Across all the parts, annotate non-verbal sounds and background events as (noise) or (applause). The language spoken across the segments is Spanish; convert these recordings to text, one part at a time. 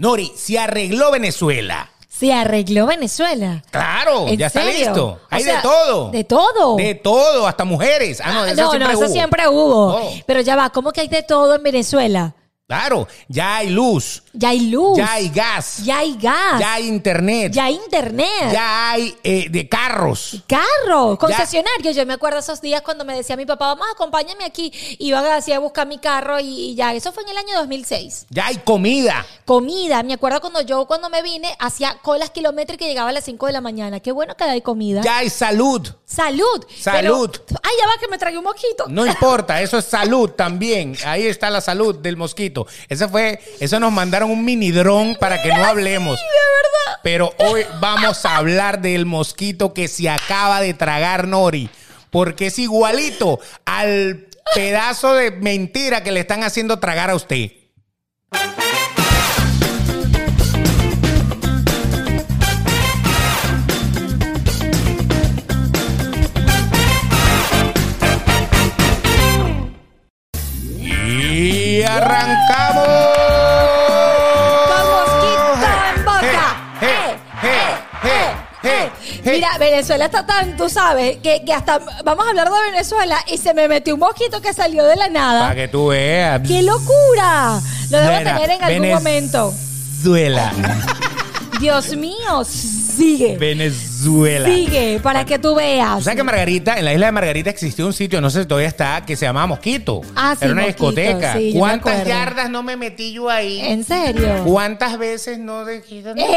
Nori, se arregló Venezuela. Se arregló Venezuela. Claro, ¿En ya está listo. O Hay sea, de todo. ¿De todo? De todo, hasta mujeres. Ah, no, de eso no, siempre no, eso hubo. siempre hubo. Oh. Pero ya va, ¿cómo que hay de todo en Venezuela? Claro, ya hay luz, Ya hay luz. ya hay gas, Ya hay gas. ya hay internet, Ya hay internet. ya hay eh, de carros. Carro, concesionario. Yo me acuerdo esos días cuando me decía mi papá, mamá, acompáñame aquí. Iba así a buscar mi carro y, y ya. Eso fue en el año 2006. Ya hay comida. Comida. Me acuerdo cuando yo, cuando me vine, hacía colas kilométricas y llegaba a las 5 de la mañana. Qué bueno que hay comida. Ya hay salud. Salud. Salud. Pero- ay, ya va que me tragué un mosquito. No importa, eso es salud también. Ahí está la salud del mosquito. Ese fue, eso nos mandaron un mini dron para que no hablemos. (laughs) Pero hoy vamos a hablar del mosquito que se acaba de tragar Nori. Porque es igualito al pedazo de mentira que le están haciendo tragar a usted. Y arrancamos. Mira, Venezuela está tan, tú sabes, que, que hasta vamos a hablar de Venezuela y se me metió un mosquito que salió de la nada. Para que tú veas. ¡Qué locura! Lo debo tener en algún momento. Venezuela. Dios mío, sigue. Venezuela. Sigue, para que tú veas. ¿Tú sabes que Margarita, en la isla de Margarita existía un sitio, no sé si todavía está, que se llamaba Mosquito? Ah, sí, Era una Mosquito, discoteca. sí, yo me ¿Cuántas acuerdo. yardas no me metí yo ahí? ¿En serio? ¿Cuántas veces no dejé dónde ¡Ey!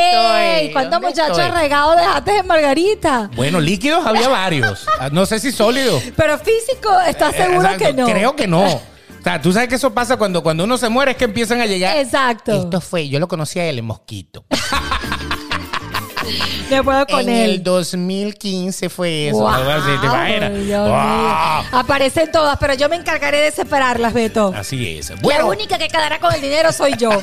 estoy? ¿Cuántos ¿Dónde muchachos estoy? regados dejaste en Margarita? Bueno, líquidos había varios. Ah, No sé si sólidos. Pero físico, ¿estás Eh, seguro exacto, que no? Creo que no. O sea, tú sabes que eso pasa cuando, cuando uno se muere, es que empiezan a llegar. Exacto. Esto fue, yo lo conocí a él, el mosquito. Con en él. el 2015 fue eso. Aparecen todas, pero yo me encargaré de separarlas, Beto. Así es. La Bueno, única que quedará con el dinero soy yo. (laughs)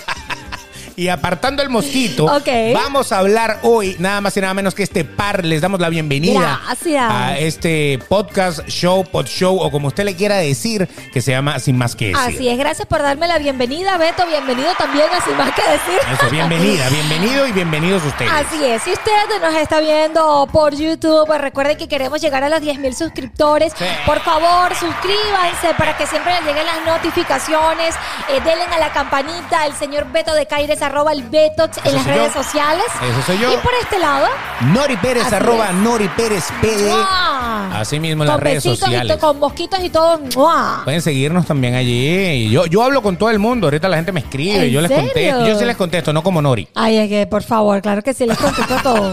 y apartando el mosquito, vamos a hablar hoy nada más y nada menos que este par. Les damos la bienvenida Gracias. a este podcast, show, pod show o como usted le quiera decir, que se llama Sin Más Que Decir. Así es, gracias por darme la bienvenida, Beto. Bienvenido también, así más que decir. Eso, bienvenida, bienvenido y bienvenidos ustedes. Así es, si usted nos está viendo por YouTube, pues recuerde que queremos llegar a los 10 mil suscriptores. Sí. Por favor, suscríbanse para que siempre les lleguen las notificaciones. Eh, denle a la campanita, el señor Beto de Caires, arroba el Betox en las redes yo. sociales. Ese soy yo. Y por este lado, Nori Pérez, Así arroba es. Nori Pérez PD. ¡mua! Así mismo en las redes besitos y sociales. to- con mosquitos y todo. ¡mua! Pueden seguirnos también allí. Yo, yo hablo con todo el mundo. Ahorita la gente me escribe. ¿En Yo les serio? contesto. Yo sí les contesto, no como Nori. Ay, es que por favor, claro que sí, les contesto todo.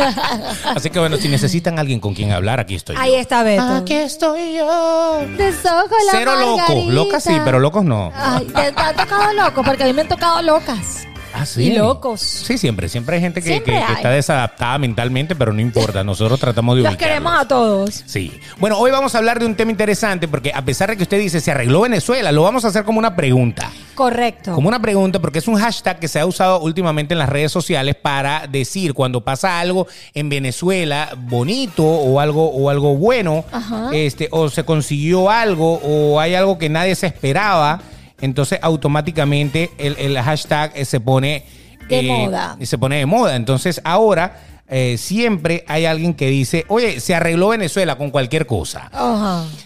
(laughs) Así que bueno, si necesitan alguien con quien hablar, aquí estoy. Ahí yo. está Beto. Aquí estoy yo. Desojo la Cero loco. margarita. Locas sí, pero locos no. Ay, ¿te, te han tocado locos? Porque a mí me han tocado locas. Ah, sí. Y locos. Sí, siempre. Siempre hay gente que, está desadaptada mentalmente, pero no importa. Nosotros tratamos de Los ubicarlos. queremos a todos. Sí. Bueno, hoy vamos a hablar de un tema interesante porque a pesar de que usted dice se arregló Venezuela, lo vamos a hacer como una pregunta. Correcto. Como una pregunta, porque es un hashtag que se ha usado últimamente en las redes sociales para decir cuando pasa algo en Venezuela bonito o algo, o algo bueno, Ajá. este, o se consiguió algo, o hay algo que nadie se esperaba, entonces automáticamente el, el hashtag eh, se pone De moda. Se pone de moda. Entonces ahora eh, siempre hay alguien que dice, oye, se arregló Venezuela con cualquier cosa.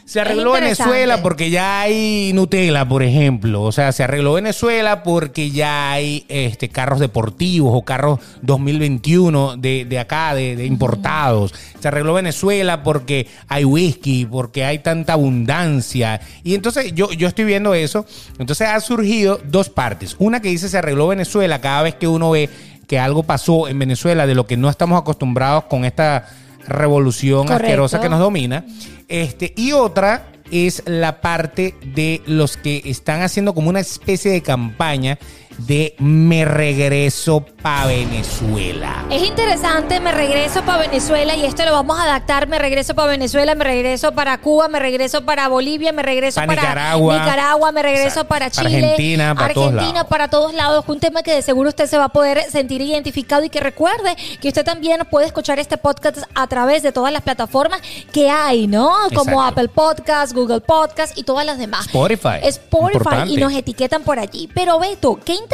Se arregló. Venezuela porque ya hay Nutella, por ejemplo. O sea, se arregló Venezuela porque ya hay este, carros deportivos o carros 2021 de, de acá, de, de importados. Se arregló Venezuela porque hay whisky, porque hay tanta abundancia. Y entonces yo, yo estoy viendo eso. Entonces ha surgido dos partes. Una que dice se arregló Venezuela cada vez que uno ve que algo pasó en Venezuela de lo que no estamos acostumbrados con esta revolución Correcto. asquerosa que nos domina. Este, y otra es la parte de los que están haciendo como una especie de campaña de me regreso pa' Venezuela. Es interesante, me regreso para Venezuela y esto lo vamos a adaptar, me regreso para Venezuela, me regreso para Cuba, me regreso para Bolivia, me regreso Pa' para Nicaragua. Nicaragua, me regreso para Chile, Argentina, para todos Argentina, lados. para todos lados, un tema que de seguro usted se va a poder sentir identificado y que recuerde que usted también puede escuchar este podcast a través de todas las plataformas que hay, ¿no? Como Exacto. Apple Podcast, Google Podcast y todas las demás. Spotify. Spotify Importante. y nos etiquetan por allí. Pero Beto, qué interesante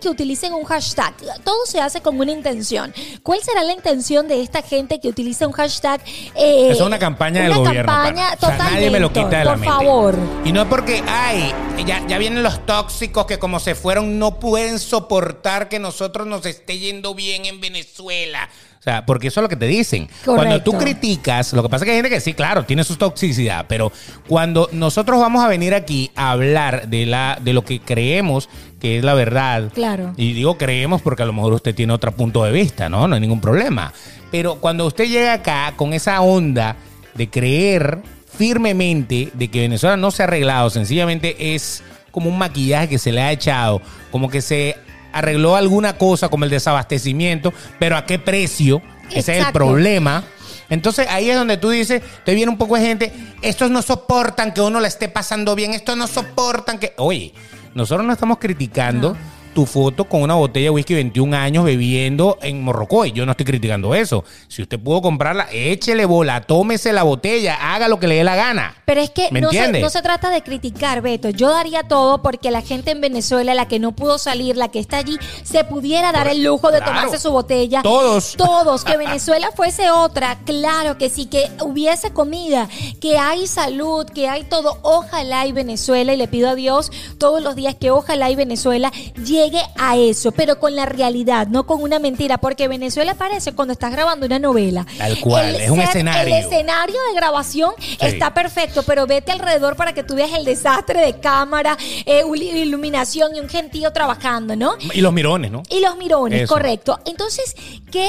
que utilicen un hashtag. Todo se hace con una intención. ¿Cuál será la intención de esta gente que utiliza un hashtag? Eh, es una campaña del gobierno. Campaña, nadie me lo quita de la mente. Por favor. Y no es porque, ay, ya, ya vienen los tóxicos que como se fueron no pueden soportar que nosotros nos esté yendo bien en Venezuela. O sea, porque eso es lo que te dicen. Cuando tú criticas, lo que pasa es que hay gente que sí, claro, tiene su toxicidad, pero cuando nosotros vamos a venir aquí a hablar de la de lo que creemos que es la verdad. Claro. Y digo creemos porque a lo mejor usted tiene otro punto de vista, ¿no? No hay ningún problema. Pero cuando usted llega acá con esa onda de creer firmemente de que Venezuela no se ha arreglado, sencillamente es como un maquillaje que se le ha echado, como que se arregló alguna cosa como el desabastecimiento, pero ¿a qué precio? Ese es el problema. Entonces ahí es donde tú dices, te viene un poco de gente, estos no soportan que uno le esté pasando bien, estos no soportan que... Oye, nosotros no estamos criticando tu foto con una botella de whisky 21 años bebiendo en Morrocoy. Yo no estoy criticando eso. Si usted pudo comprarla, échele bola, tómese la botella, haga lo que le dé la gana. Pero es que no se, no se, trata de criticar, Beto. Yo daría todo porque la gente en Venezuela, la que no pudo salir, la que está allí, se pudiera dar el lujo de tomarse su botella. Todos. Todos. Que Venezuela fuese otra. Claro que sí, que hubiese comida, que hay salud, que hay todo. Ojalá y Venezuela, y le pido a Dios todos los días que ojalá y Venezuela llegue llegue a eso, pero con la realidad, no con una mentira, porque Venezuela parece cuando estás grabando una novela. Tal cual, es un escenario. El escenario de grabación está perfecto, pero vete alrededor para que tú veas el desastre de cámara, eh, iluminación y un gentío trabajando, ¿no? Y los mirones, ¿no? Y los mirones, correcto. Entonces, qué,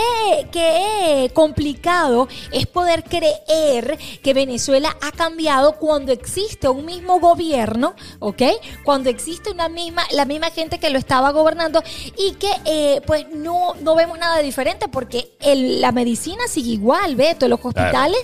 qué complicado es poder creer que Venezuela ha cambiado cuando existe un mismo gobierno, ¿ok? Cuando existe una misma, la misma gente que lo estaba gobernando y que eh, pues no, no vemos nada diferente porque el, la medicina sigue igual, Beto, los hospitales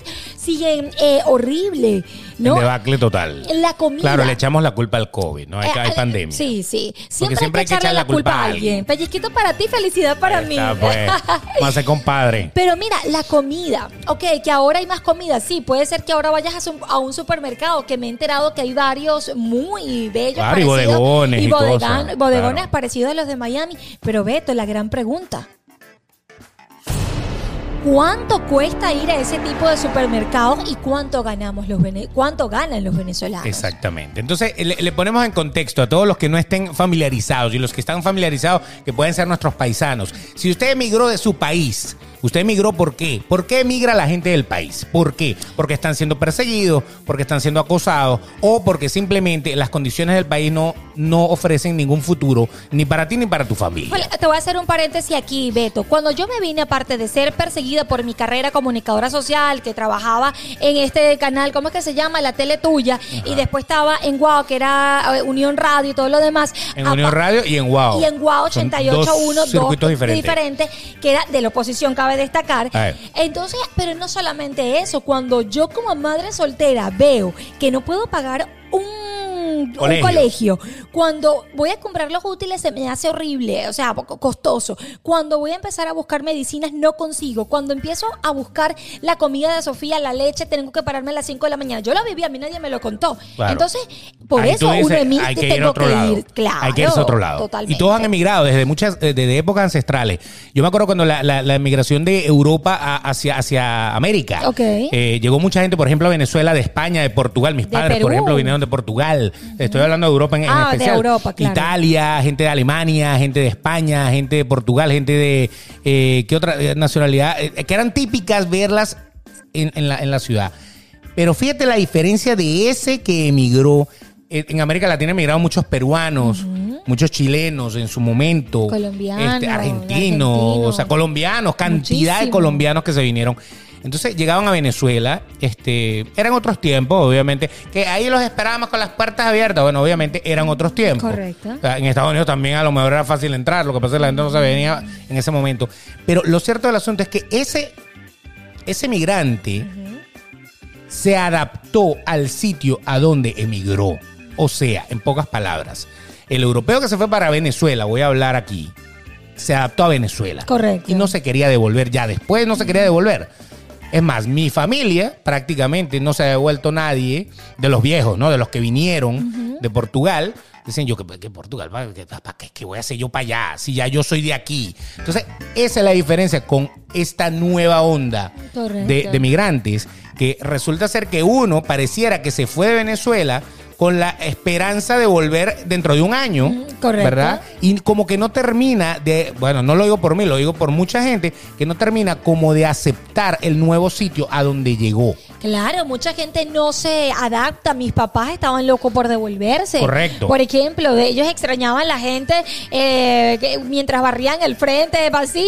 siguen eh, horrible. ¿no? El debacle total. La comida. Claro, le echamos la culpa al COVID, ¿no? Hay, hay eh, pandemia. Sí, sí. Siempre, hay que echarle la, culpa, a alguien. Pellizquito para ti, felicidad para mí. Pues. (laughs) Más compadre. Pero mira, la comida. Ok, que ahora hay más comida. Sí, puede ser que ahora vayas a un, a un supermercado que me he enterado que hay varios muy bellos. Claro, y bodegones. Y, bodegones parecidos a los de Miami. Pero Beto, la gran pregunta. ¿Cuánto cuesta ir a ese tipo de supermercados y cuánto ganamos los cuánto ganan los venezolanos? Exactamente. Entonces le, ponemos en contexto a todos los que no estén familiarizados y los que están familiarizados que pueden ser nuestros paisanos. Si usted emigró de su país Usted emigró por qué? ¿Por qué emigra la gente del país? ¿Por qué? Porque están siendo perseguidos, porque están siendo acosados o porque simplemente las condiciones del país no, no ofrecen ningún futuro ni para ti ni para tu familia. te voy a hacer un paréntesis aquí, Beto. Cuando yo me vine, aparte de ser perseguida por mi carrera comunicadora social, que trabajaba en este canal, ¿cómo es que se llama? La tele tuya, y después estaba en Guau, que era eh, Unión Radio y todo lo demás. En Unión Radio y en Guau. Y en Guau 88.1, dos, circuitos diferentes. diferentes, que era de la oposición, cabe destacar. Entonces, pero no solamente eso, cuando yo como madre soltera veo que no puedo pagar un un colegio. Cuando voy a comprar los útiles se me hace horrible, o sea, costoso. Cuando voy a empezar a buscar medicinas no consigo. Cuando empiezo a buscar la comida de Sofía, la leche, tengo que pararme a las 5 de la mañana. Yo la viví, a mí nadie me lo contó. Entonces, por eso uno emite hay que ir a otro lado. hay que irse a otro lado. Y todos han emigrado desde muchas, desde épocas ancestrales. Yo me acuerdo cuando la, la, emigración de Europa hacia, hacia América. Eh, llegó mucha gente, por ejemplo, a Venezuela, de España, de Portugal. Mis padres, por ejemplo, vinieron de Portugal. Estoy hablando de Europa en, ah, especial. Europa, Italia, gente de Alemania, gente de España, gente de Portugal, gente de. Eh, ¿Qué otra eh, nacionalidad? Eh, que eran típicas verlas en, la, ciudad. Pero fíjate la diferencia de ese que emigró. En América Latina emigraron muchos peruanos, muchos chilenos en su momento. Colombianos. Este, argentinos, o sea, colombianos, cantidad de colombianos que se vinieron. Entonces llegaban a Venezuela, este, eran otros tiempos, obviamente, que ahí los esperábamos con las puertas abiertas. Bueno, obviamente eran otros tiempos. Correcto. en Estados Unidos también a lo mejor era fácil entrar, lo que pasa es que la gente no se venía en ese momento. Pero lo cierto del asunto es que ese, ese migrante se adaptó al sitio a donde emigró. O sea, en pocas palabras, el europeo que se fue para Venezuela, voy a hablar aquí, se adaptó a Venezuela. Correcto. Y no se quería devolver ya después, no se quería devolver. Es más, mi familia prácticamente no se ha devuelto nadie de los viejos, ¿no? De los que vinieron de Portugal. Dicen yo que, Portugal, ¿para qué, qué, voy a hacer yo para allá? Si ya yo soy de aquí. Entonces, esa es la diferencia con esta nueva onda de, de migrantes, que resulta ser que uno pareciera que se fue de Venezuela con la esperanza de volver dentro de un año, Correcto. ¿verdad? Y como que no termina de, bueno, no lo digo por mí, lo digo por mucha gente, que no termina como de aceptar el nuevo sitio a donde llegó. Claro, mucha gente no se adapta. Mis papás estaban locos por devolverse. Correcto. Por ejemplo, de ellos extrañaban la gente eh, mientras barrían el frente de vecino.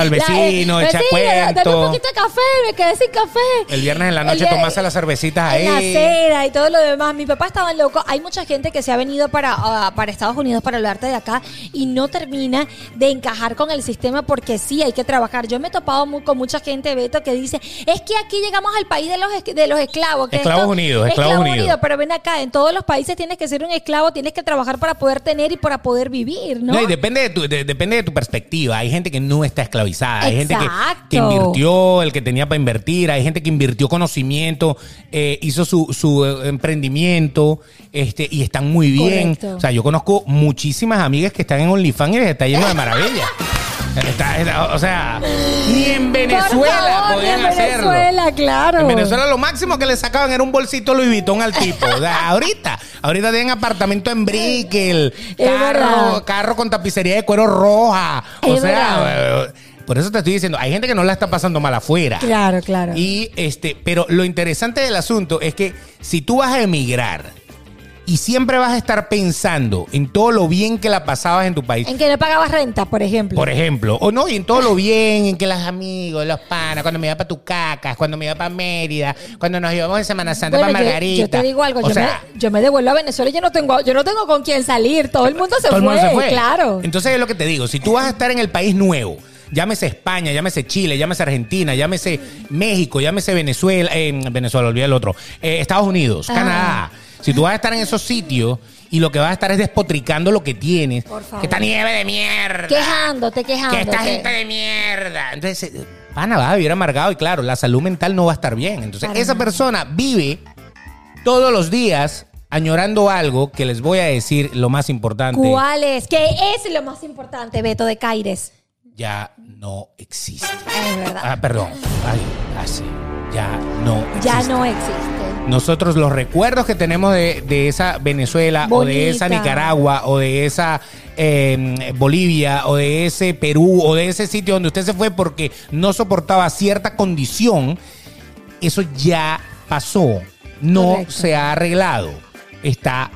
el (laughs) vecino, echa cuento. un poquito de café, me quedé sin café. El viernes en la noche tomaste las cervecitas ahí. la cera y todo lo demás. Mi papá estaban locos. Hay mucha gente que se ha venido para, ah, para Estados Unidos para hablarte de acá y no termina de encajar con el sistema porque sí hay que trabajar. Yo me he topado con mucha gente, Beto, que dice, es que aquí llegamos al país de los, de los esclavos. Que esclavos Unidos, Esclavos Unidos. Pero ven acá, en todos los países tienes que ser un esclavo, tienes que trabajar para poder tener y para poder vivir, ¿no? y depende de, tu, depende de tu perspectiva. Hay gente que no está esclavizada, hay gente que, invirtió el que tenía para invertir, hay gente que invirtió conocimiento, eh, hizo su, su eh, emprendimiento este, y están muy bien. O sea, yo conozco muchísimas amigas que están en OnlyFans y les está yendo de maravilla (laughs) o sea, ni en Venezuela podían en hacerlo. Venezuela, claro. En Venezuela lo máximo que le sacaban era un bolsito Louis Vuitton al tipo. O sea, ahorita, ahorita tienen apartamento en Brickell, carro, carro con tapicería de cuero roja. O sea, por eso te estoy diciendo, hay gente que no la está pasando mal afuera. Claro, claro. Y este, pero lo interesante del asunto es que si tú vas a emigrar, y siempre vas a estar pensando en todo lo bien que la pasabas en tu país. En que no pagabas renta, por ejemplo. Por ejemplo. O no, y en todo lo bien, en que los amigos, los panas, cuando me iba para tu cacas, cuando me iba para Mérida, cuando nos íbamos en Semana Santa para Margarita. Yo, te digo algo, yo, me, yo, me, devuelvo a Venezuela y yo no tengo, yo no tengo con quién salir. Todo el mundo se, todo fue, el mundo se fue, claro. Entonces es lo que te digo, si tú vas a estar en el país nuevo, llámese España, llámese Chile, llámese Argentina, llámese México, llámese Venezuela, eh, Venezuela, olvidé el otro, eh, Estados Unidos, Canadá. Si tú vas a estar en esos sitios y lo que vas a estar es despotricando lo que tienes, que esta nieve de mierda. Quejándote, quejándote. Que esta gente de mierda. Entonces, pana, va a vivir amargado y claro, la salud mental no va a estar bien. Entonces, esa persona vive todos los días añorando algo que les voy a decir lo más importante. ¿Cuál es? ¿Qué es lo más importante, Beto de Caires? Ya no existe. Es verdad. Ah, perdón. Ay, así. Ya no existe. Ya no existe nosotros los recuerdos que tenemos de, esa Venezuela o de esa Nicaragua o de esa em, Bolivia o de ese Perú o de ese sitio donde usted se fue porque no soportaba cierta condición, eso ya pasó, no se ha arreglado, está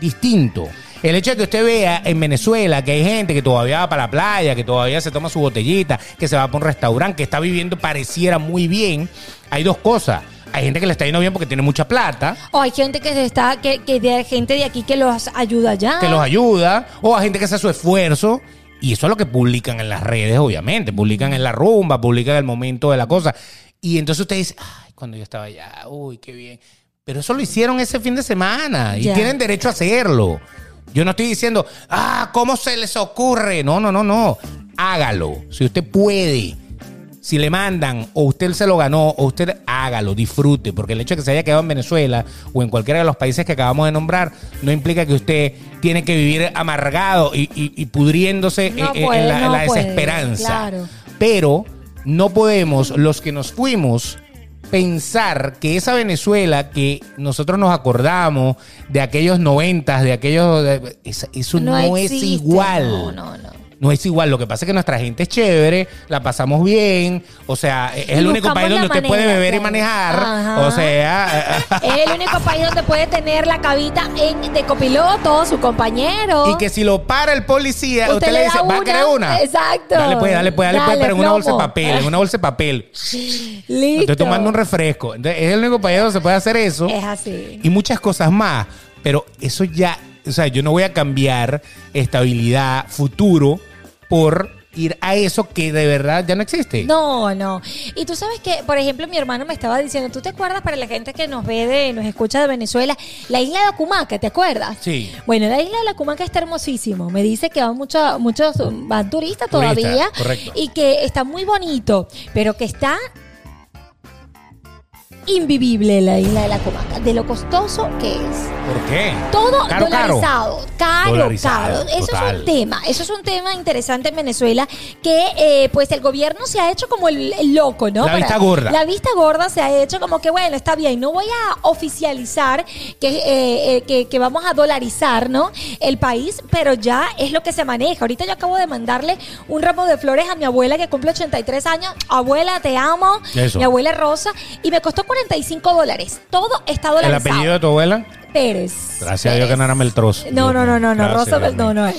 distinto. El hecho de que usted vea en Venezuela que hay gente que todavía va para la playa, que todavía se toma su botellita, que se va para un restaurante, que está viviendo pareciera muy bien, hay dos cosas hay gente que le está yendo bien porque tiene mucha plata. O hay gente que está, que, que de gente de aquí que los ayuda ya. Que los ayuda. O hay gente que hace su esfuerzo. Y eso es lo que publican en las redes, obviamente. Publican en la rumba, publican el momento de la cosa. Y entonces usted dice, ay, cuando yo estaba allá, uy, qué bien. Pero eso lo hicieron ese fin de semana y tienen derecho a hacerlo. Yo no estoy diciendo, ah, ¿cómo se les ocurre? No, no, no, no. Hágalo. Si usted puede si le mandan o usted se lo ganó o usted hágalo, disfrute, porque el hecho de que se haya quedado en Venezuela o en cualquiera de los países que acabamos de nombrar no implica que usted tiene que vivir amargado y, pudriéndose en, la, desesperanza. Pero no podemos, los que nos fuimos, pensar que esa Venezuela que nosotros nos acordamos de aquellos noventas, de aquellos... eso no, es igual. No, no, no no es igual. Lo que pasa es que nuestra gente es chévere, la pasamos bien. O sea, es el único país donde usted puede beber y manejar. O sea, es el único país donde puede tener la cabita en, de copiloto, su compañero. Y que si lo para el policía, usted, le, dice, ¿va a querer una? Exacto. Dale, pues, dale, pues, dale, pues, pero en una bolsa de papel, en una bolsa de papel. Listo. Estoy tomando un refresco. es el único país donde se puede hacer eso. Es así. Y muchas cosas más. Pero eso ya, o sea, yo no voy a cambiar estabilidad, futuro por ir a eso que de verdad ya no existe. No, no. Y tú sabes que, por ejemplo, mi hermano me estaba diciendo, ¿tú te acuerdas para la gente que nos ve de, nos escucha de Venezuela, la isla de Acumaca, ¿te acuerdas? Sí. Bueno, la isla de Acumaca está hermosísimo. Me dice que van muchos, muchos, van turistas todavía. correcto. Y que está muy bonito, pero que está invivible la isla de la Comaca, de lo costoso que es. ¿Por qué? Todo dolarizado, caro, caro. Eso es un tema, eso es un tema interesante en Venezuela que eh, pues el gobierno se ha hecho como el, loco, ¿no? La vista gorda. La vista gorda se ha hecho como que bueno, está bien, no voy a oficializar que, eh, eh, que, que vamos a dolarizar, ¿no? El país, pero ya es lo que se maneja. Ahorita yo acabo de mandarle un ramo de flores a mi abuela que cumple 83 años. Abuela, te amo. Mi abuela Rosa. Y me costó 45 dólares. Todo está dolarizado. ¿El apellido de tu abuela? Pérez. Gracias a Dios que no era Meltroz. No, no, no, no, no. Rosa, no, no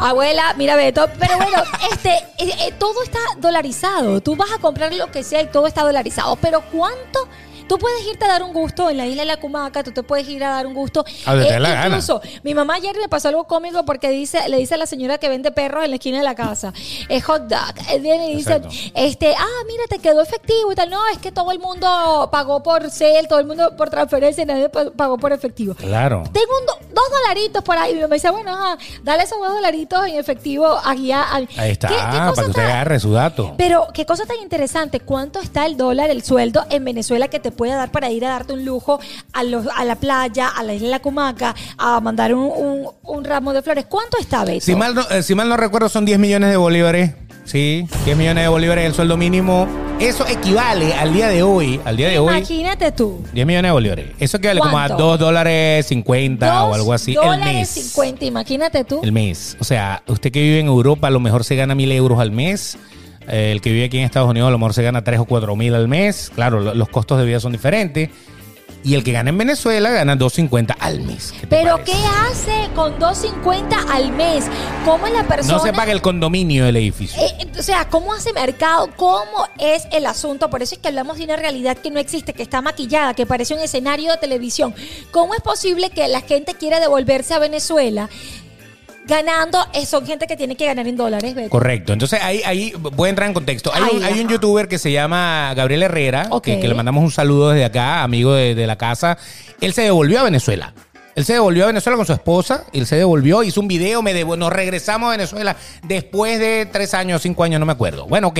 Abuela, mira Beto. Pero bueno, (laughs) este, eh, eh, todo está dolarizado. Tú vas a comprar lo que sea y todo está dolarizado. Pero ¿cuánto? Tú puedes irte a dar un gusto en la isla de la Cumaca, tú te puedes ir a dar un gusto. A eh, la incluso, mi mamá ayer me pasó algo cómico porque dice, le dice a la señora que vende perros en la esquina de la casa, es hot dog. Viene y dice, este, ah, mira, te quedó efectivo y tal. No, es que todo el mundo pagó por cel, todo el mundo por transferencia y nadie pagó por efectivo. Claro. Tengo dos dolaritos por ahí. Y me dice, bueno, dale esos dos dolaritos en efectivo aquí Ahí está, para que usted agarre su dato. Pero qué cosa tan interesante, ¿cuánto está el dólar, el sueldo en Venezuela que te puede dar para ir a darte un lujo a, a la playa, a la isla de la Cumaca, a mandar un, ramo de flores. ¿Cuánto está, Beto? Si mal, no, eh, si mal no recuerdo, son 10 millones de bolívares. Sí, 10 millones de bolívares el sueldo mínimo. Eso equivale al día de hoy, al día de hoy. Imagínate tú. 10 millones de bolívares. Eso equivale como a 2 dólares 50 o algo así el mes. 50, imagínate tú. El mes. O sea, usted que vive en Europa a lo mejor se gana mil euros al mes el que vive aquí en Estados Unidos a lo mejor se gana 3 o 4 mil al mes. Claro, los costos de vida son diferentes. Y el que gana en Venezuela gana 2.50 al mes. ¿Pero qué hace con 2.50 al mes? ¿Cómo es la persona? No se paga el condominio del edificio. Eh, o sea, ¿cómo hace mercado? ¿Cómo es el asunto? Por eso es que hablamos de una realidad que no existe, que está maquillada, que parece un escenario de televisión. ¿Cómo es posible que la gente quiera devolverse a Venezuela? Ganando eh, son gente que tiene que ganar en dólares. Correcto. Entonces ahí, ahí voy a entrar en contexto. Hay, un, youtuber que se llama Gabriel Herrera, que, le mandamos un saludo desde acá, amigo de, la casa. Él se devolvió a Venezuela. Él se devolvió a Venezuela con su esposa, él se devolvió, hizo un video, me nos regresamos a Venezuela después de tres años, cinco años, no me acuerdo. Bueno, ok.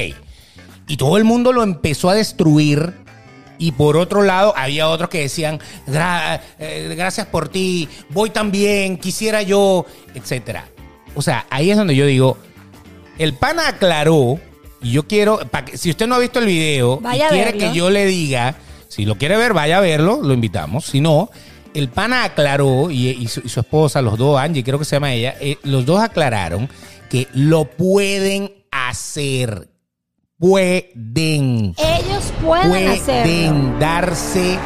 Y todo el mundo lo empezó a destruir y por otro lado, había otros que decían, eh, gracias por ti, voy también, quisiera yo, etcétera. O sea, ahí es donde yo digo, el pana aclaró, y yo quiero, si usted no ha visto el video y quiere que yo le diga, si lo quiere ver, vaya a verlo, lo invitamos. Si no, el pana aclaró, y, su, esposa, los dos, Angie, creo que se llama ella, eh, los dos aclararon que lo pueden hacer pueden. Ellos pueden, pueden darse,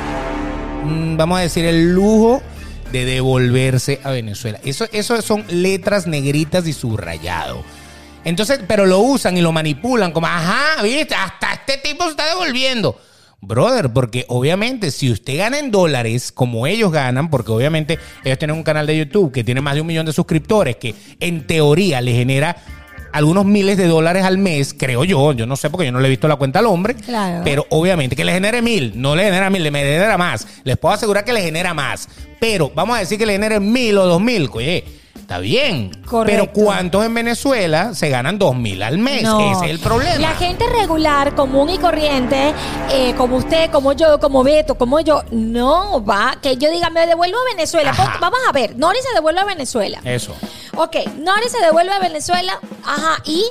mm, vamos a decir, el lujo de devolverse a Venezuela. Eso, eso son letras negritas y subrayado. Entonces, pero lo usan y lo manipulan como, ajá, viste, hasta este tipo se está devolviendo. Brother, porque obviamente si usted gana en dólares como ellos ganan, porque obviamente ellos tienen un canal de YouTube que tiene más de un millón de suscriptores, que en teoría le genera algunos miles de dólares al mes, creo yo, yo no sé porque yo no le he visto la cuenta al hombre, pero obviamente que le genere mil, no le genera mil, le genera más. Les puedo asegurar que le genera más, pero vamos a decir que le genere mil o dos mil, oye Está bien. Pero ¿cuántos en Venezuela se ganan dos mil al mes? Ese es el problema. La gente regular, común y corriente, eh, como usted, como yo, como Beto, como yo, no va. Que yo diga, me devuelvo a Venezuela. Vamos a ver, Nori se devuelve a Venezuela. Eso. Ok, Nori se devuelve a Venezuela. Ajá, ¿y?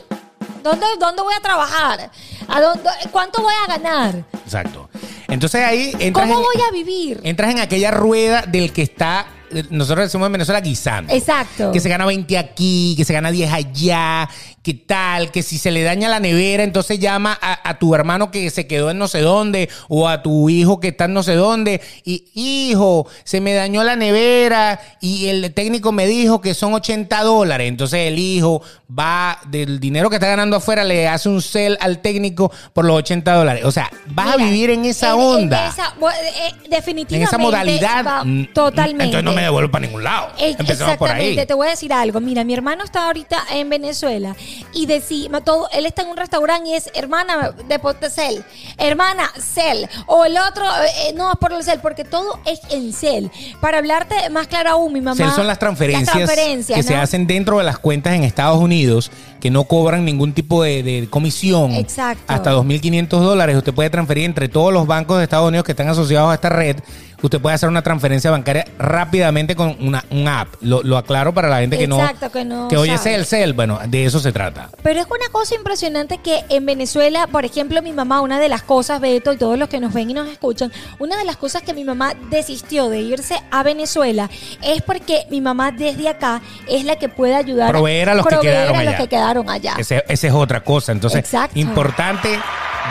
¿Dónde, dónde voy a trabajar? ¿A dónde, ¿Cuánto voy a ganar? Exacto. Entonces ahí entras ¿Cómo voy a vivir? Entras en aquella rueda del que está nosotros decimos en Venezuela guisando. Exacto. Que se gana 20 aquí, que se gana 10 allá, que tal, que si se le daña la nevera, entonces llama a, tu hermano que se quedó en no sé dónde, o a tu hijo que está en no sé dónde, y hijo, se me dañó la nevera y el técnico me dijo que son 80 dólares. Entonces el hijo va del dinero que está ganando afuera, le hace un cel al técnico por los 80 dólares. O sea, vas a vivir en esa onda. En esa, eh, definitivamente. En esa modalidad. totalmente. Entonces no me devuelvo para ningún lado. Empecemos por ahí. Te voy a decir algo. Mira, mi hermano está ahorita en Venezuela y decir, todo, él está en un restaurante y es hermana de Cel, hermana Cel, o el otro, eh, no es por el Cel, porque todo es en Cel. Para hablarte más claro aún, mi mamá. Cel son las transferencias, que se hacen dentro de las cuentas en Estados Unidos que no cobran ningún tipo de, comisión. Exacto. Hasta 2.500 dólares usted puede transferir entre todos los bancos de Estados Unidos que están asociados a esta red usted puede hacer una transferencia bancaria rápidamente con una un app. Lo, aclaro para la gente que Exacto, no. que no. Que oye el CEL. Bueno, de eso se trata. Pero es una cosa impresionante que en Venezuela, por ejemplo, mi mamá, una de las cosas, Beto, y todos los que nos ven y nos escuchan, una de las cosas que mi mamá desistió de irse a Venezuela es porque mi mamá desde acá es la que puede ayudar proveer a los, que, quedaron a los que quedaron allá. Esa es otra cosa. Entonces, importante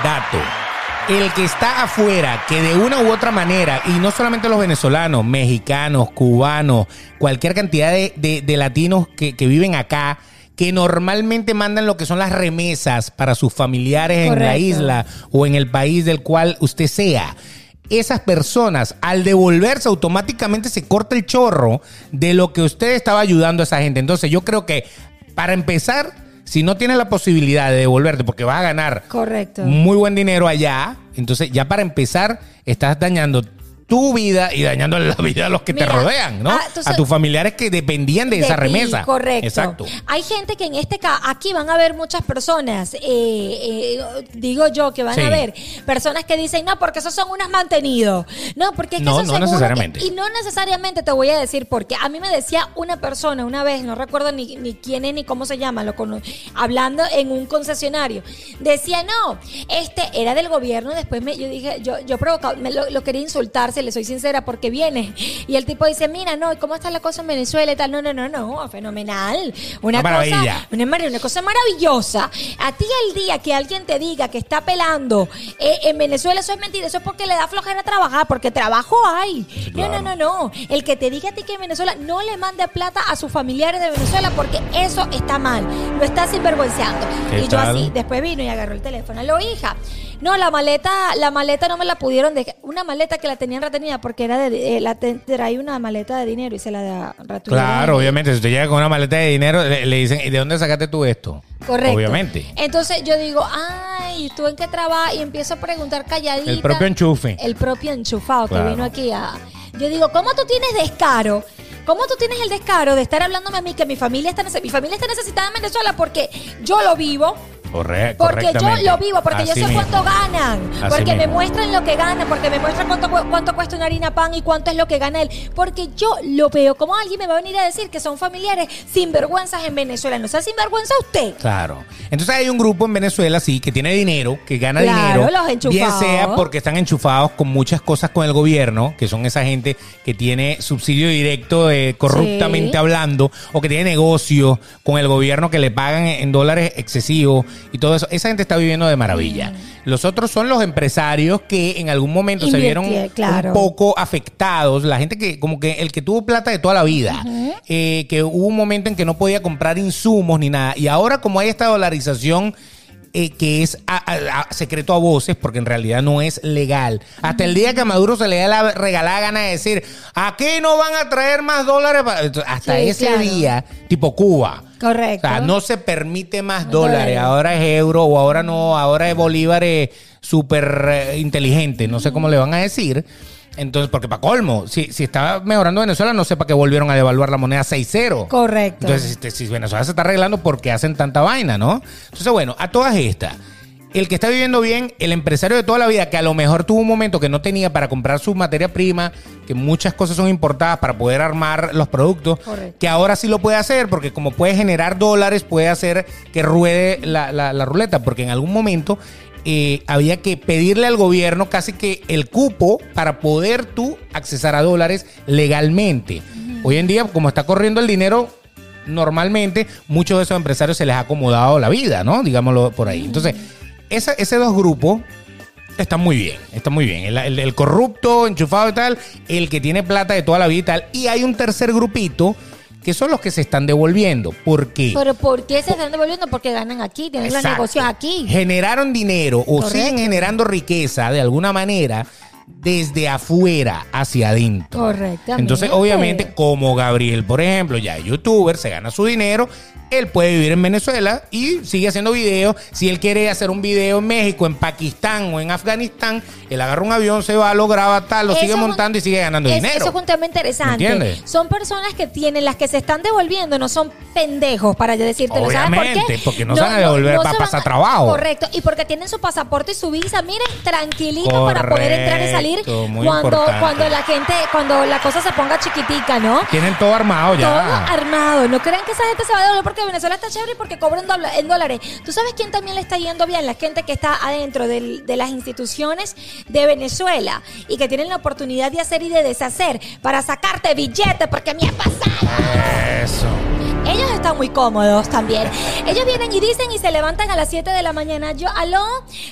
dato el que está afuera, que de una u otra manera, y no solamente los venezolanos, mexicanos, cubanos, cualquier cantidad de, latinos que, viven acá, que normalmente mandan lo que son las remesas para sus familiares en la isla o en el país del cual usted sea. Esas personas, al devolverse, automáticamente se corta el chorro de lo que usted estaba ayudando a esa gente. Entonces, yo creo que para empezar, si no tienes la posibilidad de devolverte porque vas a ganar Correcto. muy buen dinero allá, entonces ya para empezar estás dañando tu vida y dañando la vida a los que te rodean, ¿no? Ah, a tus familiares que dependían de, esa remesa. correcto. Exacto. Hay gente que en este caso, aquí van a ver muchas personas, eh, eh, digo yo que van a ver personas que dicen, no, porque esos son unos mantenidos. No, porque es que no, no necesariamente. y no necesariamente te voy a decir porque a mí me decía una persona una vez, no recuerdo ni, ni quién es ni cómo se llama, lo hablando en un concesionario, decía, no, este era del gobierno, después me, yo dije, yo, yo provocado, me lo, lo quería insultarse le soy sincera, porque viene. Y el tipo dice, mira, no, ¿cómo está la cosa en Venezuela y tal? No, no, no, no, fenomenal. Una, cosa, una, cosa maravillosa. A ti el día que alguien te diga que está pelando eh, en Venezuela, eso es mentira, eso es porque le da flojera trabajar, porque trabajo hay. No, no, no, no. El que te diga a ti que en Venezuela no le mande plata a sus familiares de Venezuela, porque eso está mal. Lo está sinvergüenceando. Y yo así, después vino y agarró el teléfono. Lo hija. No, la maleta, la maleta no me la pudieron dejar. Una maleta que la tenían retenida porque era de, eh, la trae una maleta de dinero y se la da Claro, obviamente. Si usted llega con una maleta de dinero, le, dicen, ¿y de dónde sacaste tú esto? Correcto. Obviamente. Entonces yo digo, ay, ¿tú en qué trabajas? Y empiezo a preguntar calladita. El propio enchufe. El propio enchufado que vino aquí a. Yo digo, ¿cómo tú tienes descaro? ¿Cómo tú tienes el descaro de estar hablándome a mí que mi familia está, mi familia está necesitada en Venezuela porque yo lo vivo? Correcto. Porque yo lo vivo, porque yo sé cuánto ganan, porque me muestran lo que ganan, porque me muestran cuánto, cuánto cuesta una harina pan y cuánto es lo que gana él. Porque yo lo veo. como alguien me va a venir a decir que son familiares sinvergüenzas en Venezuela? ¿No sea sinvergüenza usted? Claro. Entonces hay un grupo en Venezuela, sí, que tiene dinero, que gana dinero. Los bien sea porque están enchufados con muchas cosas con el gobierno, que son esa gente que tiene subsidio directo eh, corruptamente hablando, o que tiene negocio con el gobierno que le pagan en dólares excesivos y todo eso. Esa gente está viviendo de maravilla. Mm. Los otros son los empresarios que en algún momento se vieron un poco afectados. La gente que, como que el que tuvo plata de toda la vida, eh, que hubo un momento en que no podía comprar insumos ni nada. Y ahora, como hay esta dolarización eh, que es secreto a voces, porque en realidad no es legal. Hasta el día que a Maduro se le da la regalada gana de decir, aquí no van a traer más dólares. Hasta ese día, tipo Cuba. Correcto. O sea, no se permite más dólares. Ahora es euro o ahora no, ahora es bolívar súper eh, inteligente. No sé cómo le van a decir. Entonces, porque para colmo, si, si está mejorando Venezuela, no sé para qué volvieron a devaluar la moneda 6-0. Correcto. Entonces, si, Venezuela se está arreglando, ¿por qué hacen tanta vaina, no? Entonces, bueno, a todas estas, el que está viviendo bien, el empresario de toda la vida, que a lo mejor tuvo un momento que no tenía para comprar su materia prima, que muchas cosas son importadas para poder armar los productos, que ahora sí lo puede hacer, porque como puede generar dólares, puede hacer que ruede la, la ruleta, porque en algún momento eh, había que pedirle al gobierno casi que el cupo para poder tú accesar a dólares legalmente. Hoy en día, como está corriendo el dinero, normalmente muchos de esos empresarios se les ha acomodado la vida, ¿no? Digámoslo por ahí. Entonces, ese, ese dos grupos están muy bien, está muy bien. El, el, corrupto, enchufado y tal, el que tiene plata de toda la vida y tal. Y hay un tercer grupito que son los que se están devolviendo. ¿Por qué? ¿Pero por qué se están devolviendo? Porque ganan aquí, tienen los negocios aquí. Generaron dinero o siguen generando riqueza de alguna manera desde afuera hacia adentro. Correcto. Entonces, obviamente, como Gabriel, por ejemplo, ya es youtuber, se gana su dinero él puede vivir en Venezuela y sigue haciendo videos. Si él quiere hacer un video en México, en Pakistán o en Afganistán, él agarra un avión, se va, lo graba, tal, lo sigue montando y sigue ganando dinero. Eso es un tema interesante. Son personas que tienen, las que se están devolviendo, no son pendejos, para decirte. Obviamente, por qué? porque no, se van a devolver para pasar trabajo. Correcto, y porque tienen su pasaporte y su visa, miren, tranquilito para poder entrar y salir cuando, cuando la gente, cuando la cosa se ponga chiquitica, ¿no? Tienen todo armado ya. Todo armado. No crean que esa gente se va a devolver porque Venezuela está chévere porque cobran en dólares. ¿Tú sabes quién también le está yendo bien? La gente que está adentro de las instituciones de Venezuela y que tienen la oportunidad de hacer y de deshacer para sacarte billetes, porque me ha pasado. Eso. Ellos están muy cómodos también. Ellos vienen y dicen y se levantan a las 7 de la mañana. Yo, aló,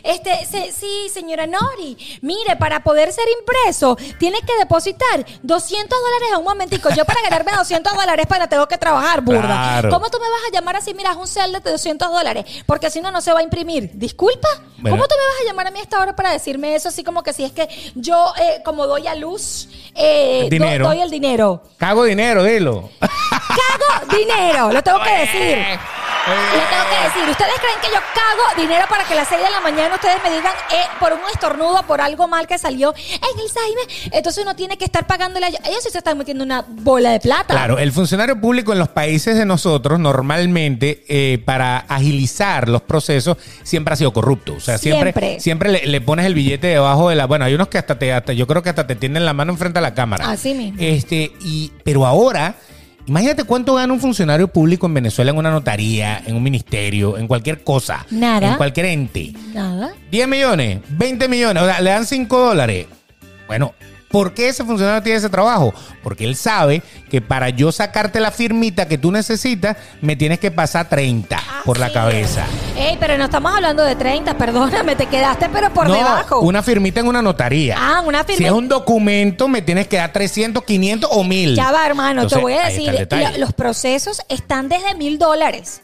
este, sí, señora Nori, mire, para poder ser impreso, tiene que depositar 200 dólares a un momentico. Yo para ganarme 200 dólares para tengo que trabajar, burda. ¿Cómo tú me vas a llamar así? Mira, es un cel de 200 dólares, porque si no, no se va a imprimir. Disculpa. ¿Cómo tú me vas a llamar a mí a esta hora para decirme eso? Así como que si es que yo, eh, como doy a luz, eh, doy el dinero. Cago dinero, dilo. Cago dinero, lo tengo que decir. Le tengo que decir, ¿ustedes creen que yo cago dinero para que a las 6 de la mañana ustedes me digan eh, por un estornudo, por algo mal que salió en el Saime? Entonces uno tiene que estar pagándole a ellos. sí se están metiendo una bola de plata. Claro, el funcionario público en los países de nosotros normalmente eh, para agilizar los procesos siempre ha sido corrupto. O sea, siempre, siempre, le, pones el billete debajo de la. Bueno, hay unos que hasta te, hasta, yo creo que hasta te tienden la mano enfrente a la cámara. Así mismo. Este, y, pero ahora Imagínate cuánto gana un funcionario público en Venezuela en una notaría, en un ministerio, en cualquier cosa. Nada. En cualquier ente. Nada. 10 millones, 20 millones, o sea, le dan 5 dólares. Bueno, ¿Por qué ese funcionario tiene ese trabajo? Porque él sabe que para yo sacarte la firmita que tú necesitas, me tienes que pasar 30 por la cabeza. Ey, pero no estamos hablando de 30, perdóname, te quedaste pero por no, debajo. Una firmita en una notaría. Ah, una firmita. Si es un documento, me tienes que dar 300, 500 o 1000. Ya va, hermano, te voy a decir, los procesos están desde mil dólares.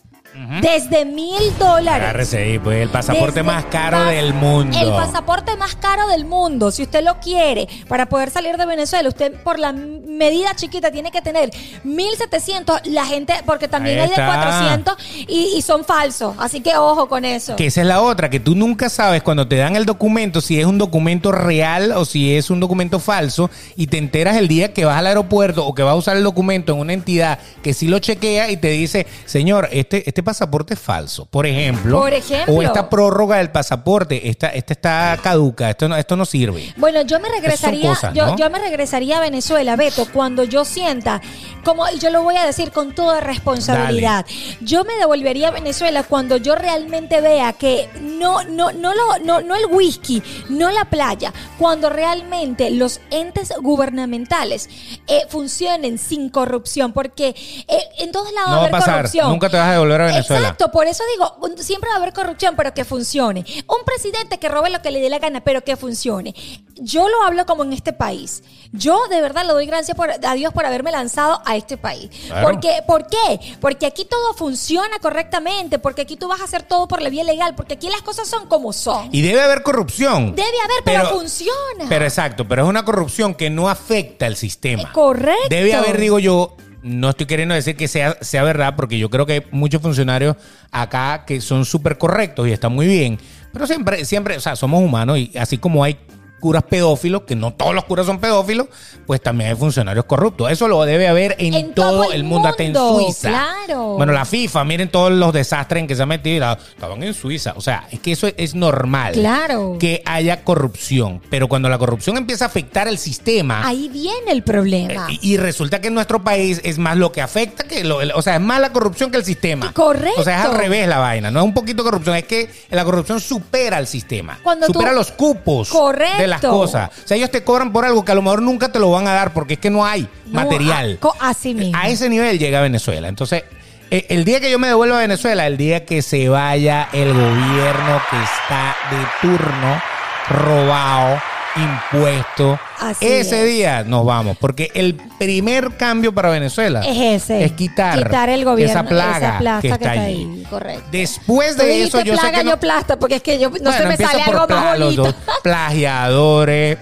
Desde mil dólares. pues el pasaporte más caro del mundo. El pasaporte más caro del mundo, si usted lo quiere, para poder salir de Venezuela, usted por la medida chiquita tiene que tener 1700. La gente, porque también hay de 400 y, son falsos. Así que ojo con eso. Que esa es la otra, que tú nunca sabes cuando te dan el documento si es un documento real o si es un documento falso y te enteras el día que vas al aeropuerto o que vas a usar el documento en una entidad que sí lo chequea y te dice, señor, este, este pasaporte falso, por ejemplo. Por ejemplo. O esta prórroga del pasaporte, esta, esta está caduca, esto no, esto no sirve. Bueno, yo me regresaría, yo, yo me regresaría a Venezuela, Beto, cuando yo sienta, como yo lo voy a decir con toda responsabilidad, yo me devolvería a Venezuela cuando yo realmente vea que no, no, no, lo, no, no el whisky, no la playa, cuando realmente los entes gubernamentales eh, funcionen sin corrupción, porque eh, en todos lados no va a pasar. corrupción. Nunca te vas a devolver a Venezuela. Exacto, por eso digo, siempre va a haber corrupción, pero que funcione. Un presidente que robe lo que le dé la gana, pero que funcione. Yo lo hablo como en este país. Yo de verdad le doy gracias a Dios por haberme lanzado a este país. Porque, ¿Por qué? Porque aquí todo funciona correctamente, porque aquí tú vas a hacer todo por la vía legal, porque aquí las cosas son como son. Y debe haber corrupción. Debe haber, pero, funciona. Pero exacto, pero es una corrupción que no afecta el sistema. correcto. Debe haber, digo yo, no estoy queriendo decir que sea, sea verdad, porque yo creo que hay muchos funcionarios acá que son súper correctos y están muy bien. Pero siempre, siempre, o sea, somos humanos y así como hay curas pedófilos, que no todos los curas son pedófilos, pues también hay funcionarios corruptos. Eso lo debe haber en, todo, el mundo, hasta en Suiza. Claro. Bueno, la FIFA, miren todos los desastres en que se ha metido. Estaban en Suiza. O sea, es que eso es normal. Claro. Que haya corrupción. Pero cuando la corrupción empieza a afectar el sistema. Ahí viene el problema. Eh, y, resulta que en nuestro país es más lo que afecta que lo. O sea, es más la corrupción que el sistema. Correcto. O sea, es al revés la vaina. No es un poquito corrupción, es que la corrupción supera al sistema. Cuando supera los cupos. Correcto las cosas. O sea, ellos te cobran por algo que a lo mejor nunca te lo van a dar porque es que no hay material. A, así mismo. A ese nivel llega Venezuela. Entonces, eh, el día que yo me devuelva a Venezuela, el día que se vaya el gobierno que está de turno robado impuesto. ese día nos vamos, porque el primer cambio para Venezuela es ese. Es quitar, quitar el gobierno, esa plaga que, está, ahí. Correcto. Después de eso, yo plaga, sé que yo plasta, porque es que yo no se me sale algo más bonito. (laughs) plagiadores.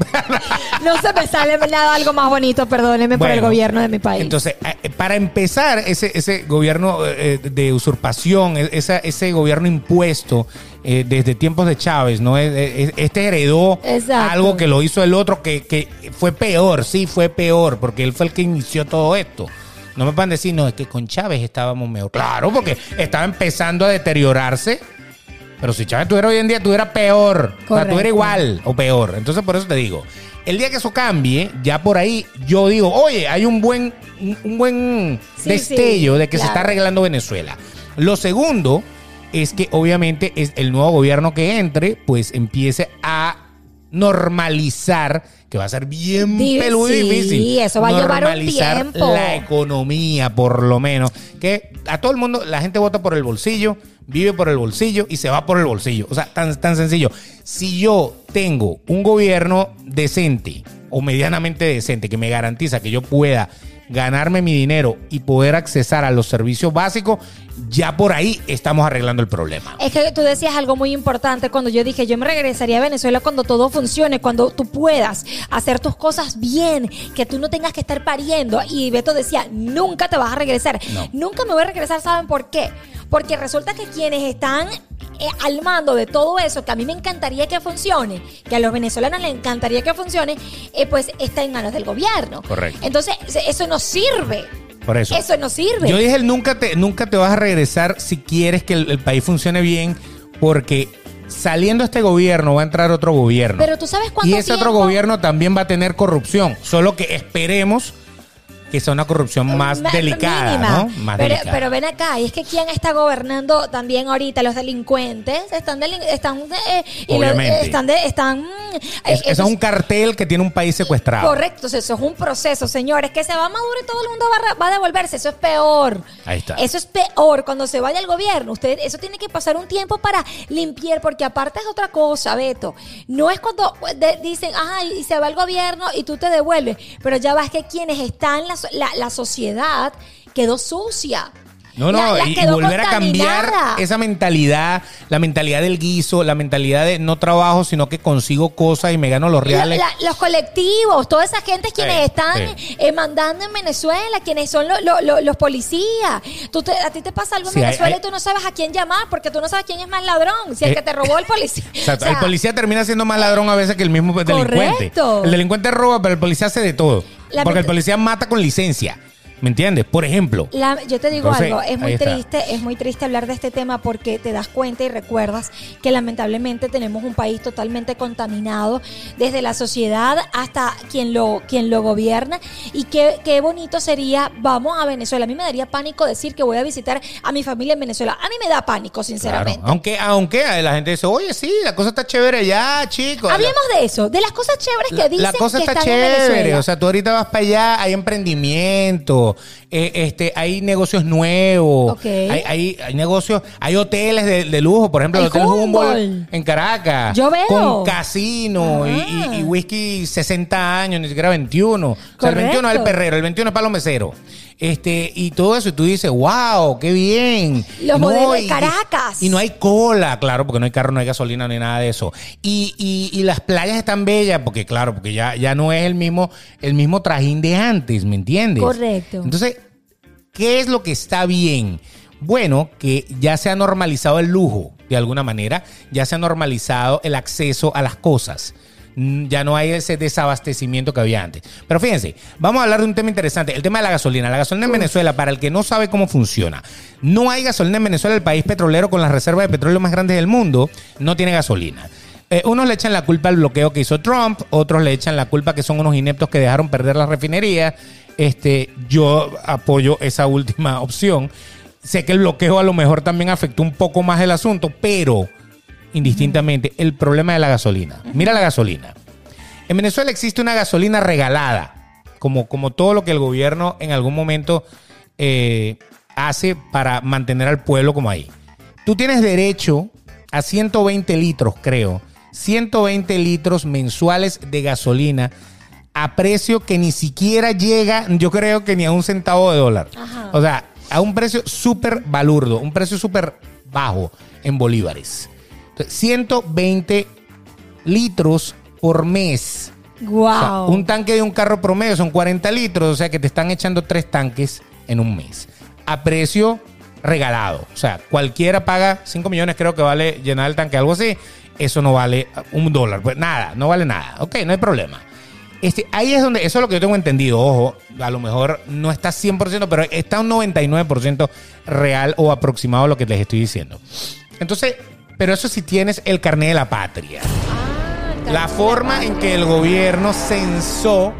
no se me sale nada algo más bonito, perdóneme por el gobierno de mi país. Entonces, eh, para empezar, ese, ese gobierno eh, de usurpación, e, esa, ese gobierno impuesto eh, desde tiempos de Chávez, ¿no? Este heredó algo que lo hizo el otro que, que fue peor, sí, fue peor, porque él fue el que inició todo esto. No me pueden decir, no, es que con Chávez estábamos mejor. Claro, porque estaba empezando a deteriorarse. Pero si Chávez estuviera hoy en día, estuviera peor. O sea, estuviera igual o peor. Entonces, por eso te digo, el día que eso cambie, ya por ahí yo digo, oye, hay un buen, un buen destello de que se está arreglando Venezuela. Lo segundo es que obviamente es el nuevo gobierno que entre, pues empiece a normalizar, que va a ser bien peludo y difícil. Sí, eso va a llevar un tiempo. La economía, por lo menos. Que a todo el mundo, la gente vota por el bolsillo, vive por el bolsillo y se va por el bolsillo. O sea, tan, tan sencillo. Si yo tengo un gobierno decente o medianamente decente que me garantiza que yo pueda ganarme mi dinero y poder accesar a los servicios básicos, ya por ahí estamos arreglando el problema. Es que tú decías algo muy importante cuando yo dije, yo me regresaría a Venezuela cuando todo funcione, cuando tú puedas hacer tus cosas bien, que tú no tengas que estar pariendo. Y Beto decía, nunca te vas a regresar. Nunca me voy a regresar, ¿saben por qué? Porque resulta que quienes están eh, al mando de todo eso, que a mí me encantaría que funcione, que a los venezolanos les encantaría que funcione, eh, pues está en manos del gobierno. Correcto. Entonces, eso no sirve. Por eso. Eso no sirve. Yo dije, nunca te, nunca te vas a regresar si quieres que el, país funcione bien, porque saliendo este gobierno va a entrar otro gobierno. Pero tú sabes cuánto Y ese otro gobierno también va a tener corrupción. Solo que esperemos que sea una corrupción más delicada, ¿no? Más pero, delicada. pero ven acá, y es que quién está gobernando también ahorita los delincuentes están están eh, están están mm, es, eso es un cartel que tiene un país secuestrado. Correcto, eso es un proceso, señores, que se va a Maduro y todo el mundo va, a devolverse, eso es peor. Ahí está. Eso es peor cuando se vaya el gobierno. Usted eso tiene que pasar un tiempo para limpiar porque aparte es otra cosa, Beto. No es cuando dicen, "Ay, y se va el gobierno y tú te devuelves", pero ya vas que quienes están las la, sociedad quedó sucia. No, no, y, volver a cambiar esa mentalidad, la mentalidad del guiso, la mentalidad de no trabajo, sino que consigo cosas y me gano los reales. los colectivos, toda esa gente quienes están eh, mandando en Venezuela, quienes son los policías. Tú a ti te pasa algo en Venezuela y tú no sabes a quién llamar porque tú no sabes quién es más ladrón, si el eh, que te robó el policía. (laughs) Exacto, el policía termina siendo más ladrón a veces que el mismo delincuente. El delincuente roba, pero el policía hace de todo. Porque el policía mata con licencia. ¿Me entiendes? Por ejemplo. yo te digo algo, es muy triste, es muy triste hablar de este tema porque te das cuenta y recuerdas que lamentablemente tenemos un país totalmente contaminado desde la sociedad hasta quien lo, quien lo gobierna y qué, qué bonito sería, vamos a Venezuela. A mí me daría pánico decir que voy a visitar a mi familia en Venezuela. A mí me da pánico, sinceramente. Aunque, aunque la gente dice, oye, sí, la cosa está chévere ya, chicos. Hablemos de eso, de las cosas chéveres que dicen La cosa que está chévere, o sea, tú ahorita vas para allá, hay emprendimiento, eh, este, hay negocios nuevos, hay, hay, negocios, hay hoteles de, lujo, por ejemplo, el, Hotel Humboldt en Caracas, Yo veo. con casino y, whisky 60 años, ni siquiera 21. O sea, el 21 es el perrero, el 21 es para los meseros. Este, y todo eso, y tú dices, wow, qué bien. Los modelos de Caracas. Y, no hay cola, claro, porque no hay carro, no hay gasolina, ni nada de eso. Y, y, las playas están bellas, porque claro, porque ya, ya no es el mismo, el mismo trajín de antes, ¿me entiendes? Correcto. Entonces, ¿qué es lo que está bien? Bueno, que ya se ha normalizado el lujo, de alguna manera, ya se ha normalizado el acceso a las cosas. Ya no hay ese desabastecimiento que había antes. Pero fíjense, vamos a hablar de un tema interesante, el tema de la gasolina. La gasolina en Venezuela, para el que no sabe cómo funciona, no hay gasolina en Venezuela, el país petrolero con las reservas de petróleo más grandes del mundo, no tiene gasolina. Eh, unos le echan la culpa al bloqueo que hizo Trump, otros le echan la culpa que son unos ineptos que dejaron perder las refinerías. Este, yo apoyo esa última opción. Sé que el bloqueo a lo mejor también afectó un poco más el asunto, pero indistintamente el problema de la gasolina. Mira la gasolina. En Venezuela existe una gasolina regalada, como, como todo lo que el gobierno en algún momento eh, hace para mantener al pueblo como ahí. Tú tienes derecho a 120 litros, creo, 120 litros mensuales de gasolina a precio que ni siquiera llega, yo creo que ni a un centavo de dólar. O sea, a un precio súper balurdo, un precio súper bajo en bolívares. 120 litros por mes. Wow. un tanque de un carro promedio son 40 litros, o sea que te están echando tres tanques en un mes. A precio regalado. O sea, cualquiera paga 5 millones, creo que vale llenar el tanque, algo así. Eso no vale un dólar. Pues nada, no vale nada. Ok, no hay problema. Este, ahí es donde, eso es lo que yo tengo entendido, ojo, a lo mejor no está 100%, pero está un 99% real o aproximado a lo que les estoy diciendo. Entonces, pero eso sí tienes el carnet de la patria. Ah, la forma en que el gobierno censó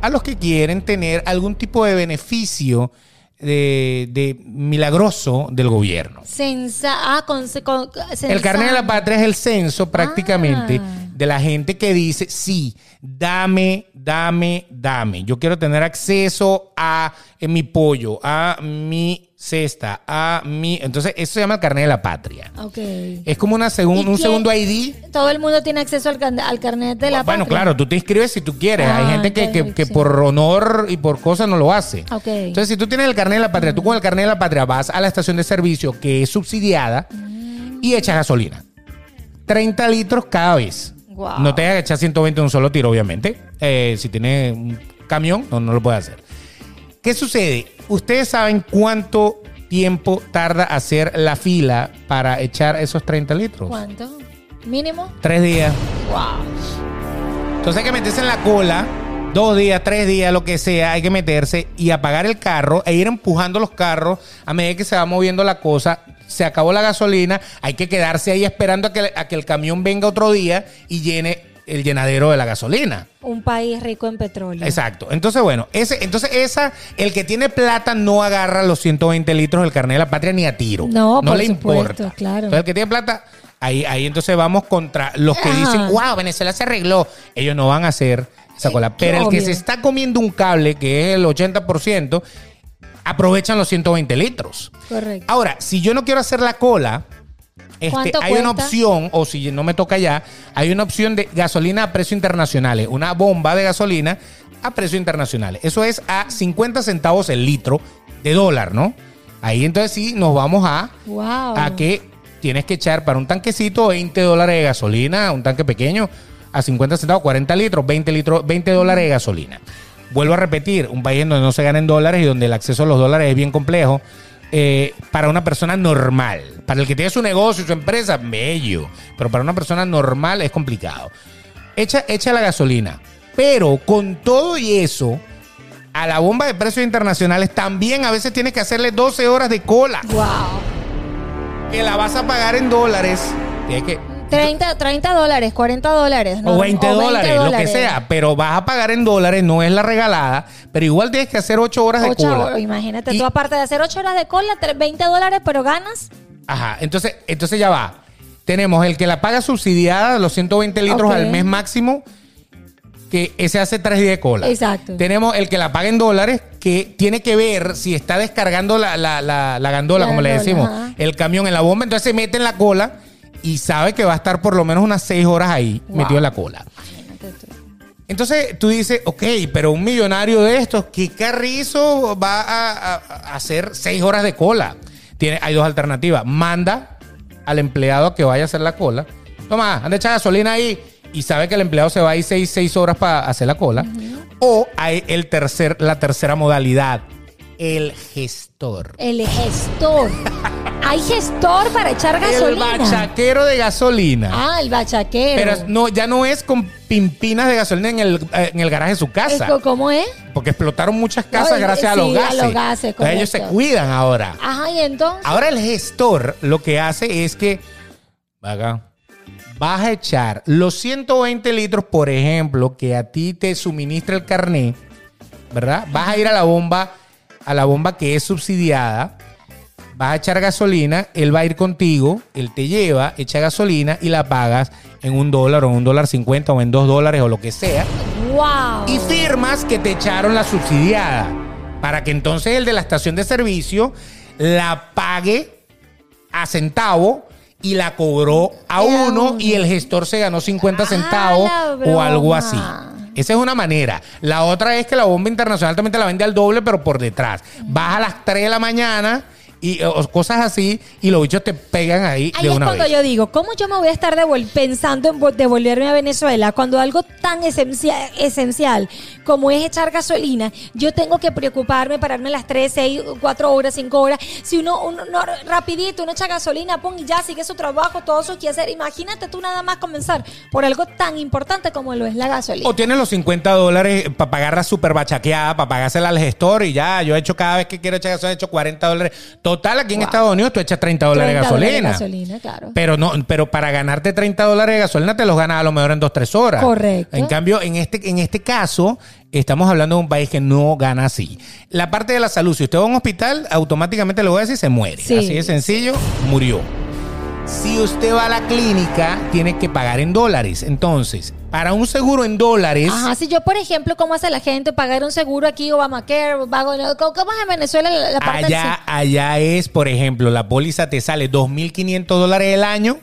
a los que quieren tener algún tipo de beneficio de, milagroso del gobierno. Censa, ah, con, el carnet de la patria es el censo prácticamente ah. de la gente que dice, sí, dame, dame, dame. Yo quiero tener acceso a mi pollo, a mi cesta, a mi... Entonces, eso se llama el carnet de la patria. Ok. Es como una un segundo ID. Todo el mundo tiene acceso al, carnet de la patria. Bueno, claro, tú te inscribes si tú quieres. Hay ah, gente que, por honor y por cosas no lo hace. Ok. Entonces, si tú tienes el carnet de la patria, tú con el carnet de la patria vas a la estación de servicio que es subsidiada y echas gasolina. 30 litros cada vez. No te hagas echar 120 en un solo tiro, obviamente. Eh, si tienes un camión, no, no lo puedes hacer. ¿Qué sucede? ¿Ustedes saben cuánto tiempo tarda hacer la fila para echar esos 30 litros? ¿Cuánto? ¿Mínimo? Tres días. Wow. Entonces hay que meterse en la cola, dos días, tres días, lo que sea, hay que meterse y apagar el carro e ir empujando los carros a medida que se va moviendo la cosa. Se acabó la gasolina, hay que quedarse ahí esperando a que, a que el camión venga otro día y llene el llenadero de la gasolina. Un país rico en petróleo. Exacto. Entonces, bueno, ese, entonces esa, el que tiene plata no agarra los 120 litros del carnet de la patria ni a tiro. No, no le importa. Claro. Entonces, el que tiene plata, ahí, ahí entonces vamos contra los que dicen, wow, Venezuela se arregló. Ellos no van a hacer esa cola. Pero el que se está comiendo un cable, que es el 80%, aprovechan los 120 litros. Correcto. Ahora, si yo no quiero hacer la cola, este, hay una opción, o si no me toca ya, hay una opción de gasolina a precio internacional, una bomba de gasolina a precio internacional. Eso es a 50 centavos el litro de dólar, ¿no? Ahí entonces sí nos vamos a, a que tienes que echar para un tanquecito 20 dólares de gasolina, un tanque pequeño, a 50 centavos, 40 litros, 20 litros, 20 dólares de gasolina. Vuelvo a repetir, un país donde no se ganen dólares y donde el acceso a los dólares es bien complejo. Eh, para una persona normal. Para el que tiene su negocio, su empresa, bello. Pero para una persona normal es complicado. Echa, echa la gasolina. Pero con todo y eso, a la bomba de precios internacionales también a veces tienes que hacerle 12 horas de cola. Wow. Que la vas a pagar en dólares. Tienes que 30, 30 dólares, 40 dólares. O, 20 dólares, lo que sea. Pero vas a pagar en dólares, no es la regalada. Pero igual tienes que hacer 8 horas de cola. Imagínate, tú aparte de hacer 8 horas de cola, 20 dólares, pero ganas. Ajá, entonces, entonces ya va. Tenemos el que la paga subsidiada, los 120 litros al mes máximo, que ese hace 3 días de cola. Exacto. Tenemos el que la paga en dólares, que tiene que ver si está descargando la, gandola, como le decimos, el camión en la bomba, entonces se mete en la cola y sabe que va a estar por lo menos unas seis horas ahí metido en la cola. Entonces tú dices, ok, pero un millonario de estos, ¿qué carrizo va a, hacer seis horas de cola? Tiene, hay dos alternativas. Manda al empleado a que vaya a hacer la cola. Toma, anda echar gasolina ahí y sabe que el empleado se va a ir seis, seis horas para hacer la cola. O hay el tercer, la tercera modalidad, el gestor. El gestor. Hay gestor para echar gasolina. El bachaquero de gasolina. Ah, el bachaquero. Pero no, ya no es con pimpinas de gasolina en el, en el garaje de su casa. ¿Cómo es? Porque explotaron muchas casas gracias a los gases. A los gases ellos se cuidan ahora. Ajá, y entonces. Ahora el gestor lo que hace es que. Vaga, vas a echar los 120 litros, por ejemplo, que a ti te suministra el carnet, ¿verdad? Vas a ir a la bomba, a la bomba que es subsidiada vas a echar gasolina, él va a ir contigo, él te lleva, echa gasolina y la pagas en un dólar o un dólar cincuenta o en dos dólares o lo que sea. ¡Wow! Y firmas que te echaron la subsidiada para que entonces el de la estación de servicio la pague a centavo y la cobró a uno y el gestor se ganó 50 centavos o algo así. Esa es una manera. La otra es que la bomba internacional también la vende al doble, pero por detrás. Vas a las 3 de la mañana y cosas así y los bichos te pegan ahí ahí es cuando yo digo cómo yo me voy a estar pensando en devolverme a Venezuela cuando algo tan esencial, esencial como es echar gasolina yo tengo que preocuparme pararme las 3, 6, 4 horas 5 horas. Si uno, uno rapidito uno echa gasolina pon y ya sigue su trabajo todo su hacer imagínate tú nada más comenzar por algo tan importante como lo es la gasolina. O tienes los 50 dólares para pagar la super bachaqueada para pagársela al gestor y ya yo he hecho cada vez que quiero echar gasolina he hecho 40 dólares Total, aquí en Estados Unidos tú echas 30 dólares de gasolina. Pero no, pero para ganarte 30 dólares de gasolina te los ganas a lo mejor en 2, 3 horas. Correcto. En cambio, en este, en este caso, estamos hablando de un país que no gana así. La parte de la salud, si usted va a un hospital, automáticamente le voy a decir se muere. Así de sencillo, murió. Si usted va a la clínica, tiene que pagar en dólares. Entonces, para un seguro en dólares. Ajá, si yo, por ejemplo, ¿cómo hace la gente pagar un seguro aquí, Obamacare, ¿cómo es en Venezuela la parte Allá, allá es, por ejemplo, la póliza te sale 2.500 dólares el año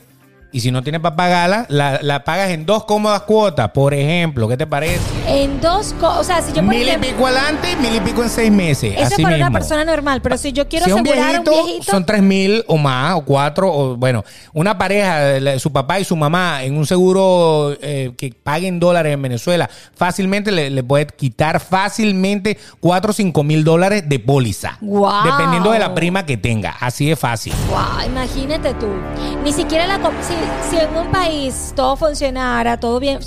y si no tienes para pagarla, la, pagas en dos cómodas cuotas, por ejemplo. ¿Qué te parece? En dos, o sea, si yo por Mil y pico adelante y mil y pico en seis meses. Eso es para una persona normal, pero si yo quiero asegurar un viejito, Son tres mil o más, o cuatro, o bueno, una pareja, su papá y su mamá, en un seguro eh, que paguen dólares en Venezuela, fácilmente le, puede quitar fácilmente cuatro o cinco mil dólares de póliza. Wow. Dependiendo de la prima que tenga. Así de fácil. Wow, imagínate tú. Ni siquiera la si, en un país todo funcionara, todo bien,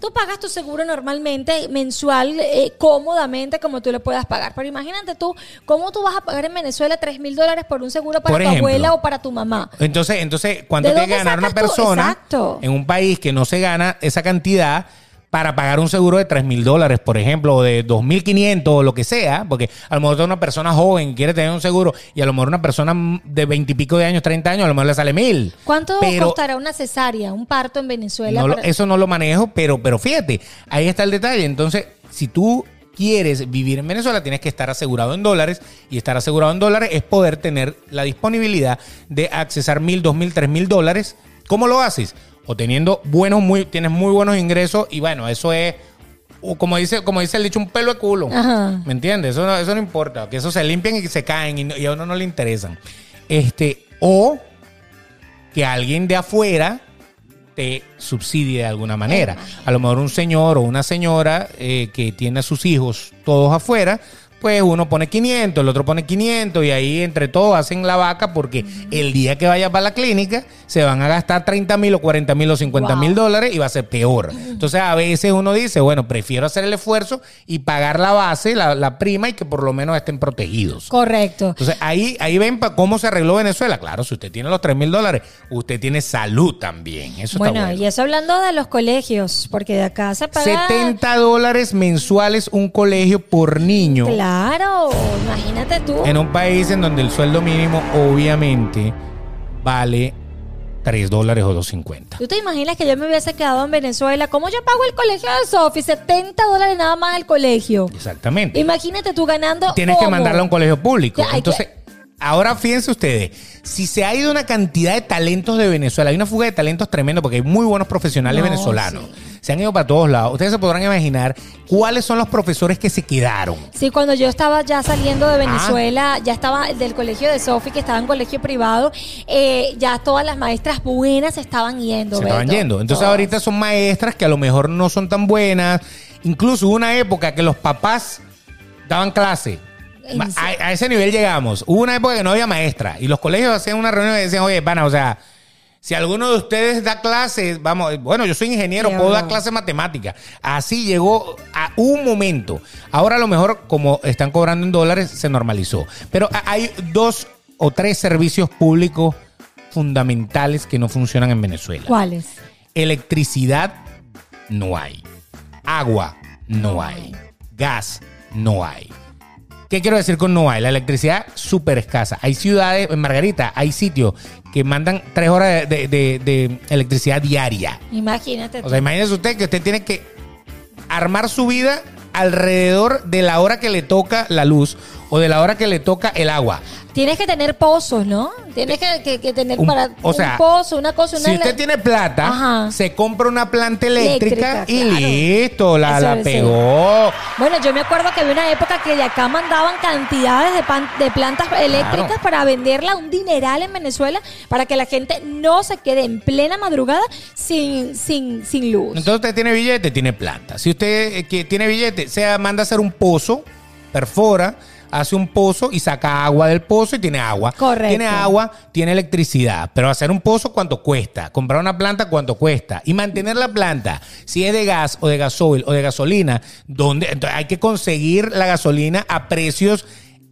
tú pagas tu seguro normalmente, mensual, eh, cómodamente, como tú lo puedas pagar. Pero imagínate tú, ¿cómo tú vas a pagar en Venezuela 3 mil dólares por un seguro para tu abuela o para tu mamá? Entonces, entonces ¿cuánto tiene que ganar una persona en un país que no se gana esa cantidad? Para pagar un seguro de 3 mil dólares, por ejemplo, o de 2.500 o lo que sea, porque a lo mejor una persona joven quiere tener un seguro y a lo mejor una persona de 20 y pico de años, 30 años, a lo mejor le sale mil. ¿Cuánto costará una cesárea, un parto en Venezuela? Eso no lo manejo, pero, pero fíjate, ahí está el detalle. Entonces, si tú quieres vivir en Venezuela, tienes que estar asegurado en dólares. Y estar asegurado en dólares es poder tener la disponibilidad de accesar mil, dos mil, tres mil dólares. ¿Cómo lo haces? O teniendo buenos, muy, tienes muy buenos ingresos y bueno, eso es, como dice, como dice el dicho, un pelo de culo. ¿Me entiendes? Eso no, eso no importa, que eso se limpien y se caen y, a uno no le interesan. Este, o que alguien de afuera te subsidie de alguna manera. A lo mejor un señor o una señora eh, que tiene a sus hijos todos afuera, pues uno pone 500, el otro pone 500 y ahí entre todos hacen la vaca porque el día que vaya para la clínica se van a gastar 30 mil o 40 mil o 50 mil dólares y va a ser peor. Entonces a veces uno dice, bueno, prefiero hacer el esfuerzo y pagar la base, la, prima y que por lo menos estén protegidos. Correcto. Entonces ahí, ahí ven cómo se arregló Venezuela. Claro, si usted tiene los 3 mil dólares, usted tiene salud también. Eso bueno, está bueno. y eso hablando de los colegios, porque de acá se paga... 70 dólares mensuales un colegio por niño. Claro. Claro, imagínate tú. En un país en donde el sueldo mínimo obviamente vale 3 dólares o 2.50. ¿Tú te imaginas que yo me hubiese quedado en Venezuela? ¿Cómo yo pago el colegio de Sofi? 70 dólares nada más al colegio. Exactamente. Imagínate tú ganando. Tienes que mandarla a un colegio público. Entonces, ahora fíjense ustedes, si se ha ido una cantidad de talentos de Venezuela, hay una fuga de talentos tremendo porque hay muy buenos profesionales venezolanos se han ido para todos lados. Ustedes se podrán imaginar cuáles son los profesores que se quedaron. Sí, cuando yo estaba ya saliendo de Venezuela, ya estaba del colegio de Sofi, que estaba en colegio privado, eh, ya todas las maestras buenas estaban yendo. Se estaban yendo. Entonces ahorita son maestras que a lo mejor no son tan buenas. Incluso hubo una época que los papás daban clase. A, a, ese nivel llegamos. Hubo una época que no había maestra y los colegios hacían una reunión y decían, oye, pana, o sea, si alguno de ustedes da clases, vamos, bueno, yo soy ingeniero, puedo dar clases matemáticas. Así llegó a un momento. Ahora a lo mejor, como están cobrando en dólares, se normalizó. Pero hay dos o tres servicios públicos fundamentales que no funcionan en Venezuela. ¿Cuáles? Electricidad, no hay. Agua, no hay. Gas, no hay. ¿Qué quiero decir con no hay? La electricidad súper escasa. Hay ciudades, en Margarita, hay sitios que mandan tres horas de, electricidad diaria. Imagínate. O sea, imagínese usted que usted tiene que armar su vida alrededor de la hora que le toca la luz o de la hora que le toca el agua. Tienes que tener pozos, ¿no? Tienes que, tener para o sea, un pozo, una cosa. Una si usted tiene plata, se compra una planta eléctrica, y listo, la, la pegó. Bueno, yo me acuerdo que había una época que de acá mandaban cantidades de, de plantas eléctricas para venderla un dineral en Venezuela para que la gente no se quede en plena madrugada sin, sin, sin luz. Entonces usted tiene billete, tiene planta. Si usted eh, que tiene billete, sea manda a hacer un pozo, perfora hace un pozo y saca agua del pozo y tiene agua. Correcto. Tiene agua, tiene electricidad. Pero hacer un pozo, ¿cuánto cuesta? Comprar una planta, ¿cuánto cuesta? Y mantener la planta, si es de gas o de gasoil o de gasolina, donde hay que conseguir la gasolina a precios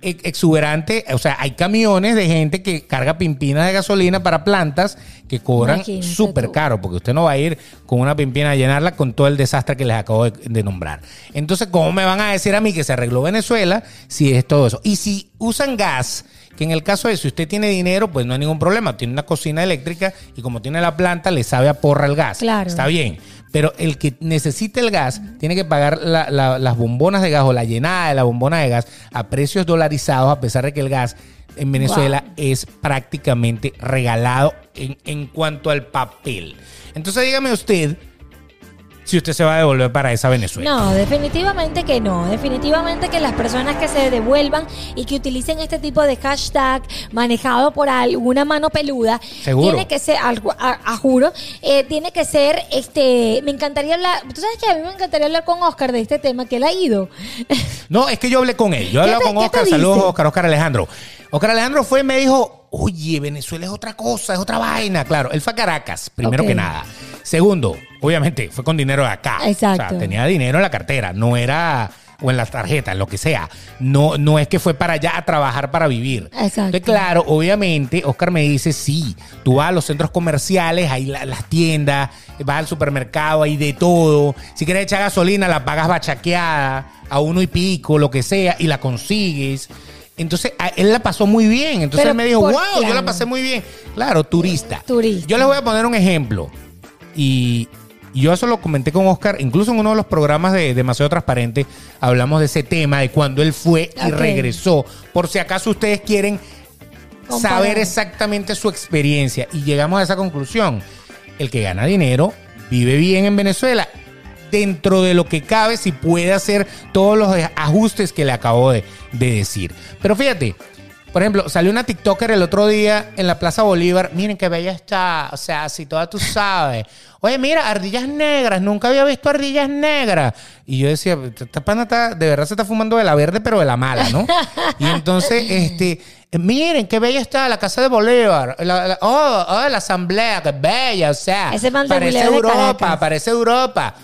exuberante. O sea, hay camiones de gente que carga pimpinas de gasolina para plantas que cobran súper caro, porque usted no va a ir con una pimpina a llenarla con todo el desastre que les acabo de, nombrar. Entonces, ¿cómo me van a decir a mí que se arregló Venezuela si es todo eso? Y si usan gas, que en el caso de si usted tiene dinero, pues no hay ningún problema. Tiene una cocina eléctrica y como tiene la planta, le sabe a porra el gas. Claro. Está bien. Pero el que necesita el gas tiene que pagar las bombonas de gas o la llenada de la bombona de gas a precios dolarizados, a pesar de que el gas en Venezuela es prácticamente regalado en, en cuanto al papel. Entonces dígame usted, si usted se va a devolver para esa Venezuela. No, definitivamente que no. Definitivamente que las personas que se devuelvan y que utilicen este tipo de hashtag manejado por alguna mano peluda, tiene que ser, a, juro, eh, tiene que ser, este, me encantaría hablar, tú sabes que a mí me encantaría hablar con Oscar de este tema, que él ha ido. (laughs) No, es que yo hablé con él. Yo hablé con Oscar. Saludos, Oscar, Oscar Alejandro. Oscar Alejandro fue y me dijo, oye, Venezuela es otra cosa, es otra vaina. Claro, él fue a Caracas, primero que nada. Segundo, obviamente fue con dinero de acá. Exacto. O sea, tenía dinero en la cartera, no era o en las tarjetas, lo que sea. No, no es que fue para allá a trabajar para vivir. Exacto. claro, obviamente, Oscar me dice, sí, tú vas a los centros comerciales, hay las tiendas, vas al supermercado, hay de todo. Si quieres echar gasolina, la pagas bachaqueada a uno y pico, lo que sea, y la consigues. Entonces, él la pasó muy bien. Entonces él me dijo, wow, yo la pasé muy bien. Claro, turista. Turista. Yo les voy a poner un ejemplo. Y, yo eso lo comenté con Oscar, incluso en uno de los programas de Demasiado Transparente, hablamos de ese tema, de cuando él fue y regresó. Por si acaso ustedes quieren saber exactamente su experiencia. Y llegamos a esa conclusión. El que gana dinero vive bien en Venezuela. Dentro de lo que cabe, si puede hacer todos los ajustes que le acabo de, de decir. Pero fíjate, por ejemplo, salió una TikToker el otro día en la Plaza Bolívar. Miren qué bella está. O sea, si toda tú sabes. Oye, mira, ardillas negras. Nunca había visto ardillas negras. Y yo decía, esta pana está, de verdad se está fumando de la verde, pero de la mala, ¿no? Y entonces, (laughs) este, miren qué bella está la Casa de Bolívar. oh, oh, la Asamblea, qué bella. O sea, parece Europa, parece Europa.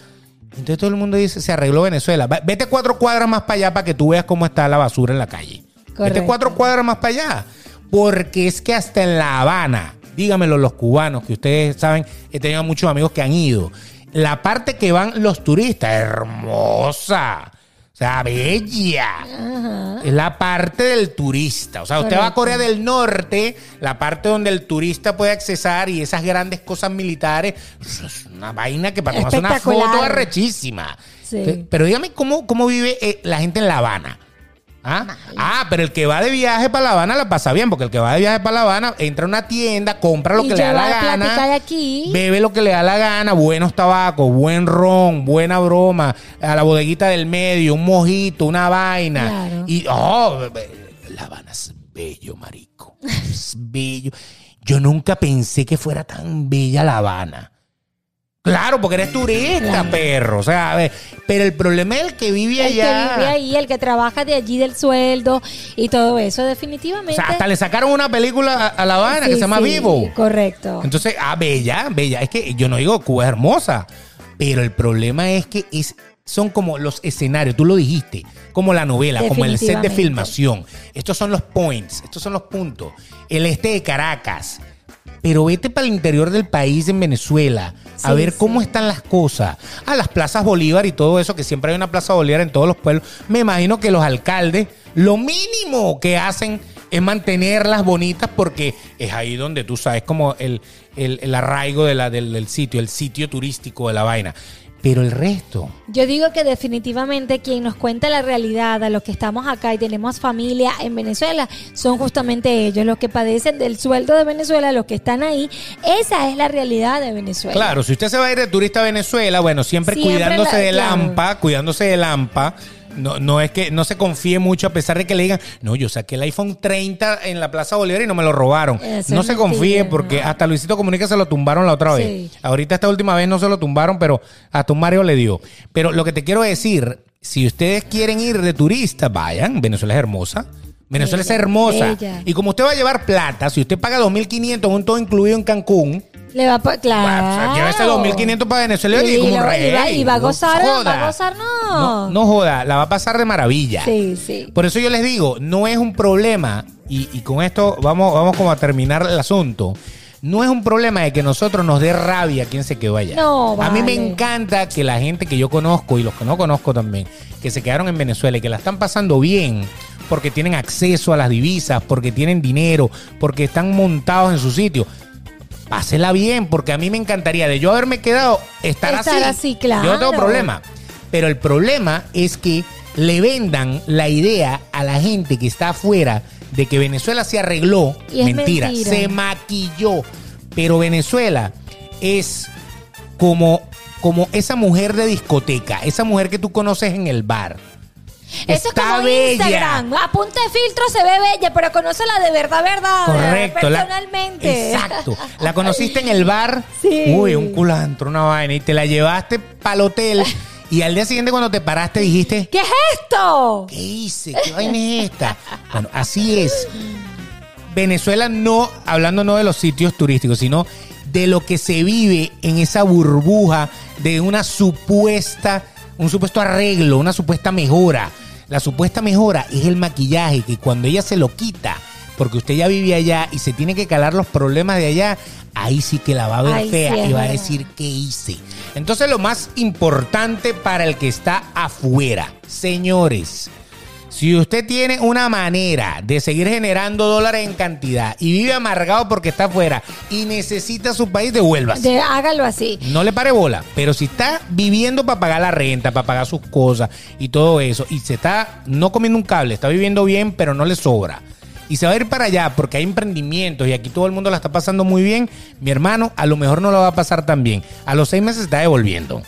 Entonces todo el mundo dice, se arregló Venezuela. Vete cuatro cuadras más para allá para que tú veas cómo está la basura en la calle. Correcto. cuatro cuadras más para allá. Porque es que hasta en La Habana, dígamelo los cubanos, que ustedes saben, he tenido muchos amigos que han ido. La parte que van los turistas, hermosa. O sea, bella. Es la parte del turista. O sea, usted va a Corea del Norte, la parte donde el turista puede accesar y esas grandes cosas militares. Es una vaina que para tomarse una foto es rechísima. Pero dígame cómo, cómo vive eh, la gente en La Habana. ¿Ah? ¿Ah? pero el que va de viaje para La Habana la pasa bien, porque el que va de viaje para La Habana entra a una tienda, compra lo que le da la gana, aquí. bebe lo que le da la gana, buenos tabacos, buen ron, buena broma, a la bodeguita del medio, un mojito, una vaina. Y, oh, La Habana es bello, marico. Es (laughs) bello. Yo nunca pensé que fuera tan bella La Habana. Claro, porque eres turista, perro. O sea, a ver, pero el problema es el que vive allá. El que vive ahí, el que trabaja de allí del sueldo y todo eso, definitivamente. O sea, hasta le sacaron una película a, La Habana que se llama Vivo. Correcto. Entonces, ah, bella, bella. Es que yo no digo Cuba es hermosa, pero el problema es que es, son como los escenarios, tú lo dijiste, como la novela, como el set de filmación. Estos son los points, estos son los puntos. El este de Caracas pero vete para el interior del país, en Venezuela, a ver cómo están las cosas. A las plazas Bolívar y todo eso, que siempre hay una plaza Bolívar en todos los pueblos. Me imagino que los alcaldes, lo mínimo que hacen es mantenerlas bonitas porque es ahí donde tú sabes como el, el, arraigo de la, del, del sitio, el sitio turístico de la vaina. Pero el resto. Yo digo que definitivamente quien nos cuenta la realidad a los que estamos acá y tenemos familia en Venezuela son justamente ellos, los que padecen del sueldo de Venezuela, los que están ahí. Esa es la realidad de Venezuela. Claro, si usted se va a ir de turista a Venezuela, bueno, siempre, cuidándose de lampa, cuidándose de lampa. No, no es que no se confíe mucho a pesar de que le digan, no, yo saqué el iPhone 30 en la Plaza Bolívar y no me lo robaron. no se confíe porque hasta Luisito Comunica se lo tumbaron la otra vez. Ahorita esta última vez no se lo tumbaron, pero hasta un Mario le dio. Pero lo que te quiero decir, si ustedes quieren ir de turista, vayan, Venezuela es hermosa. Venezuela es hermosa. Y como usted va a llevar plata, si usted paga 2.500 un todo incluido en Cancún, le va a claro. Lleva ese 2.500 para Venezuela y, como un rey. Y va, a gozar, va a gozar, no. no. joda, la va a pasar de maravilla. Sí, sí. Por eso yo les digo, no es un problema, y, y con esto vamos, vamos como a terminar el asunto no es un problema de que nosotros nos dé rabia quien se quedó allá. No, A mí me encanta que la gente que yo conozco y los que no conozco también, que se quedaron en Venezuela y que la están pasando bien porque tienen acceso a las divisas, porque tienen dinero, porque están montados en su sitio pásela bien, porque a mí me encantaría de yo haberme quedado estar, estar así. claro. Yo no tengo problema. Pero el problema es que le vendan la idea a la gente que está afuera de que Venezuela se arregló. mentira, se maquilló. Pero Venezuela es como, como esa mujer de discoteca, esa mujer que tú conoces en el bar eso es como Instagram. A punta de filtro se ve bella, pero conoce la de verdad, verdad. Correcto. Personalmente. exacto. La (laughs) conociste en el bar. Sí. Uy, un culantro, una vaina. Y te la llevaste para el hotel. Y al día siguiente cuando te paraste dijiste... ¿Qué es esto? ¿Qué hice? ¿Qué vaina es esta? Bueno, así es. Venezuela no, hablando no de los sitios turísticos, sino de lo que se vive en esa burbuja de una supuesta, un supuesto arreglo, una supuesta mejora. La supuesta mejora es el maquillaje, que cuando ella se lo quita, porque usted ya vive allá y se tiene que calar los problemas de allá, ahí sí que la va a ver fea y va a decir qué hice. Entonces lo más importante para el que está afuera, señores, si usted tiene una manera de seguir generando dólares en cantidad y vive amargado porque está afuera y necesita su país, devuélvase. hágalo así. No le pare bola, pero si está viviendo para pagar la renta, para pagar sus cosas y todo eso, y se está no comiendo un cable, está viviendo bien, pero no le sobra. Y se va a ir para allá porque hay emprendimientos y aquí todo el mundo la está pasando muy bien. Mi hermano, a lo mejor no lo va a pasar tan bien. A los seis meses se está devolviendo.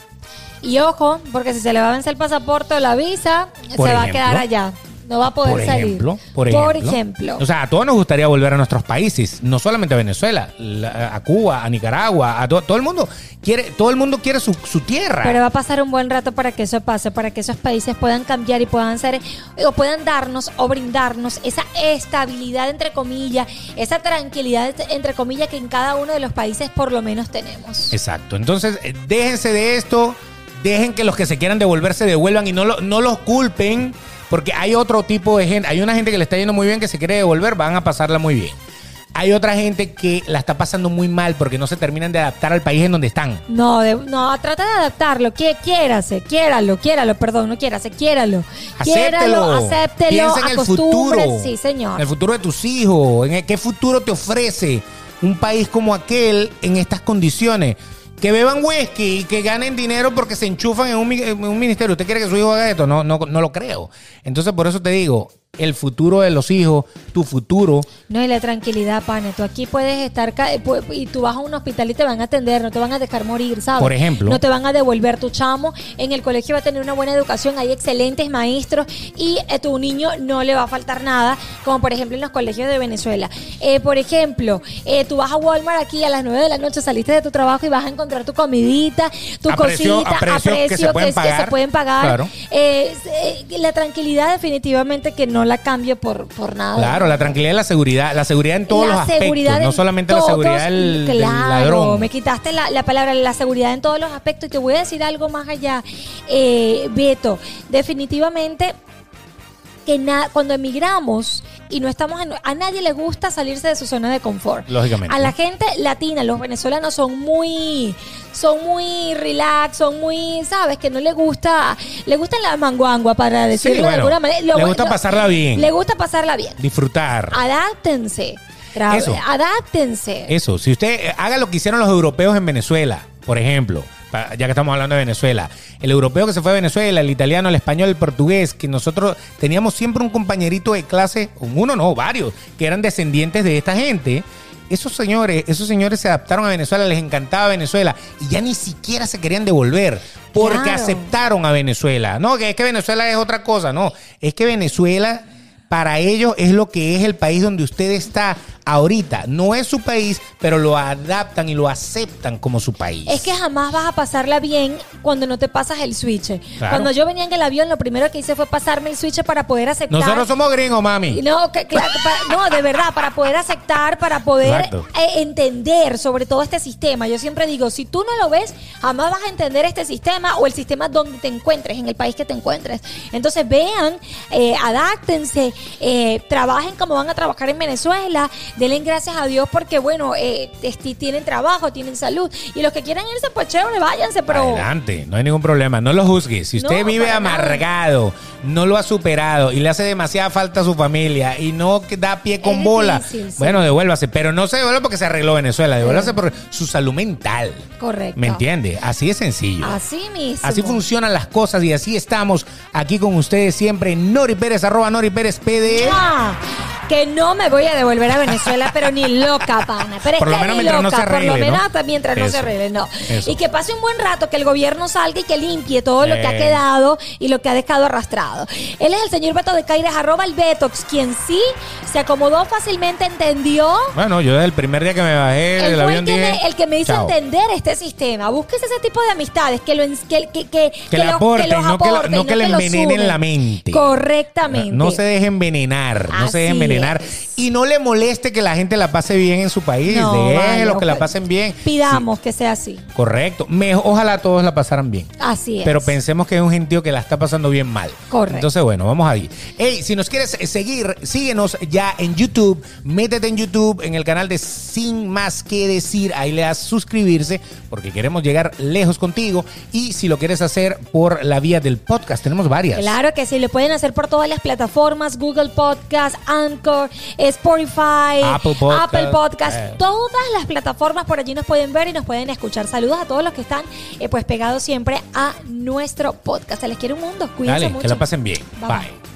Y ojo, porque si se le va a vencer el pasaporte o la visa, se va a quedar allá. No va a poder por ejemplo, salir. Por ejemplo, ejemplo. O sea, a todos nos gustaría volver a nuestros países, no solamente a Venezuela, a Cuba, a Nicaragua, a todo el mundo quiere, todo el mundo quiere su, su, tierra. Pero va a pasar un buen rato para que eso pase, para que esos países puedan cambiar y puedan ser, o puedan darnos o brindarnos esa estabilidad entre comillas, esa tranquilidad entre comillas que en cada uno de los países por lo menos tenemos. Exacto. Entonces, eh, déjense de esto dejen que los que se quieran devolver se devuelvan y no, no los culpen, porque hay otro tipo de gente, hay una gente que le está yendo muy bien que se quiere devolver, van a pasarla muy bien. Hay otra gente que la está pasando muy mal porque no se terminan de adaptar al país en donde están. No, no, trata de adaptarlo. Quiérase, quiéralo, quiéralo, perdón, no quiérase, quiéralo. Quiéralo, acéptelo, Piensa en el futuro. Sí, señor. En el futuro de tus hijos. ¿En qué futuro te ofrece un país como aquel en estas condiciones? Que beban whisky y que ganen dinero porque se enchufan en un, ministerio. ¿Usted quiere que su hijo haga esto? No, no, no lo creo. Entonces, por eso te digo, el futuro de los hijos, tu futuro. No, y la tranquilidad, pane. Tú aquí puedes estar eh, y tú vas a un hospital y te van a atender, no te van a dejar morir, ¿sabes? Por ejemplo. No te van a devolver tu chamo. En el colegio va a tener una buena educación, hay excelentes maestros y a eh, tu niño no le va a faltar nada, como por ejemplo en los colegios de Venezuela. Eh, por ejemplo, tú vas a Walmart aquí a las 9 de la noche, saliste de tu trabajo y vas a encontrar tu comidita, tu cosita a precio, que, se pueden pagar. la tranquilidad definitivamente que no la cambio por, por nada. Claro, la tranquilidad y la seguridad. La seguridad en todos los aspectos, no solamente la seguridad del, ladrón. Me quitaste la, palabra, la seguridad en todos los aspectos. Y te voy a decir algo más allá, eh, Beto. Definitivamente que cuando emigramos y no estamos en, a nadie le gusta salirse de su zona de confort. Lógicamente. A la gente latina, los venezolanos son muy son muy relax, son muy, sabes, que no le gusta, le gusta la manguangua para decirlo de alguna manera. le gusta pasarla bien. Le gusta pasarla bien. Disfrutar. Adáptense. Eso. Adáptense. Eso, si usted haga lo que hicieron los europeos en Venezuela, por ejemplo, ya que estamos hablando de Venezuela. El europeo que se fue a Venezuela, el italiano, el español, el portugués, que nosotros teníamos siempre un compañerito de clase, uno no, varios, que eran descendientes de esta gente esos señores, esos señores se adaptaron a Venezuela, les encantaba Venezuela y ya ni siquiera se querían devolver porque aceptaron a Venezuela. No, que es que Venezuela es otra cosa, no, es que Venezuela para ellos es lo que es el país donde usted está ahorita. No es su país, pero lo adaptan y lo aceptan como su país. Es que jamás vas a pasarla bien cuando no te pasas el switch. Cuando yo venía en el avión, lo primero que hice fue pasarme el switch para poder aceptar. Nosotros somos gringos, mami. No, no de verdad, para poder aceptar, para poder eh, entender sobre todo este sistema. Yo siempre digo, si tú no lo ves, jamás vas a entender este sistema o el sistema donde te encuentres, en el país que te encuentres. Entonces vean, eh, adáctense, eh, trabajen como van a trabajar en Venezuela denle gracias a Dios porque, bueno, eh, tienen trabajo, tienen salud. Y los que quieran irse, pues chévere, váyanse, pero... Adelante, no hay ningún problema. No lo juzgues. Si usted vive amargado, no lo ha superado y le hace demasiada falta a su familia y no da pie con bola, bueno, devuélvase. Pero no se devuelva porque se arregló Venezuela, devuélvase por su salud mental. Correcto. ¿Me entiende? Así es sencillo. Así mismo. Así funcionan las cosas y así estamos aquí con ustedes siempre. Nori Pérez, arroba Nori Pérez PD que no me voy a devolver a Venezuela, pero ni loca, pana. Pero por es lo que menos mientras loca, no se arregle, por lo menos ¿no? mientras no se arregle, no. Y que pase un buen rato, que el gobierno salga y que limpie todo lo que ha quedado y lo que ha dejado arrastrado. Él es el señor Beto de Caires, arroba el Betox, quien sí se acomodó fácilmente, entendió. Bueno, yo desde el primer día que me bajé del avión el que, dije, me, el que me hizo entender este sistema. Búsquese ese tipo de amistades que lo que, que, que, que le aporten, no que, no que le envenenen la mente. Correctamente. No se deje envenenar, no se deje envenenar. Y no le moleste que la gente la pase bien en su país. No, que la pasen bien. Pidamos que sea así. Correcto. ojalá todos la pasaran bien. Así es. Pero pensemos que es un gentío que la está pasando bien mal. Correcto. Entonces, bueno, vamos ahí. Hey, si nos quieres seguir, síguenos ya en YouTube. Métete en YouTube, en el canal de Sin Más Que Decir. Ahí le das suscribirse porque queremos llegar lejos contigo. Y si lo quieres hacer por la vía del podcast, tenemos varias. Claro que sí, lo pueden hacer por todas las plataformas: Google Podcast, Anchor, Spotify, Apple Podcast, eh. todas las plataformas por allí nos pueden ver y nos pueden escuchar. Saludos a todos los que están eh, pues pegados siempre a nuestro podcast. Se les quiere un mundo. Cuídense Dale, mucho. Que la pasen bien. Bye.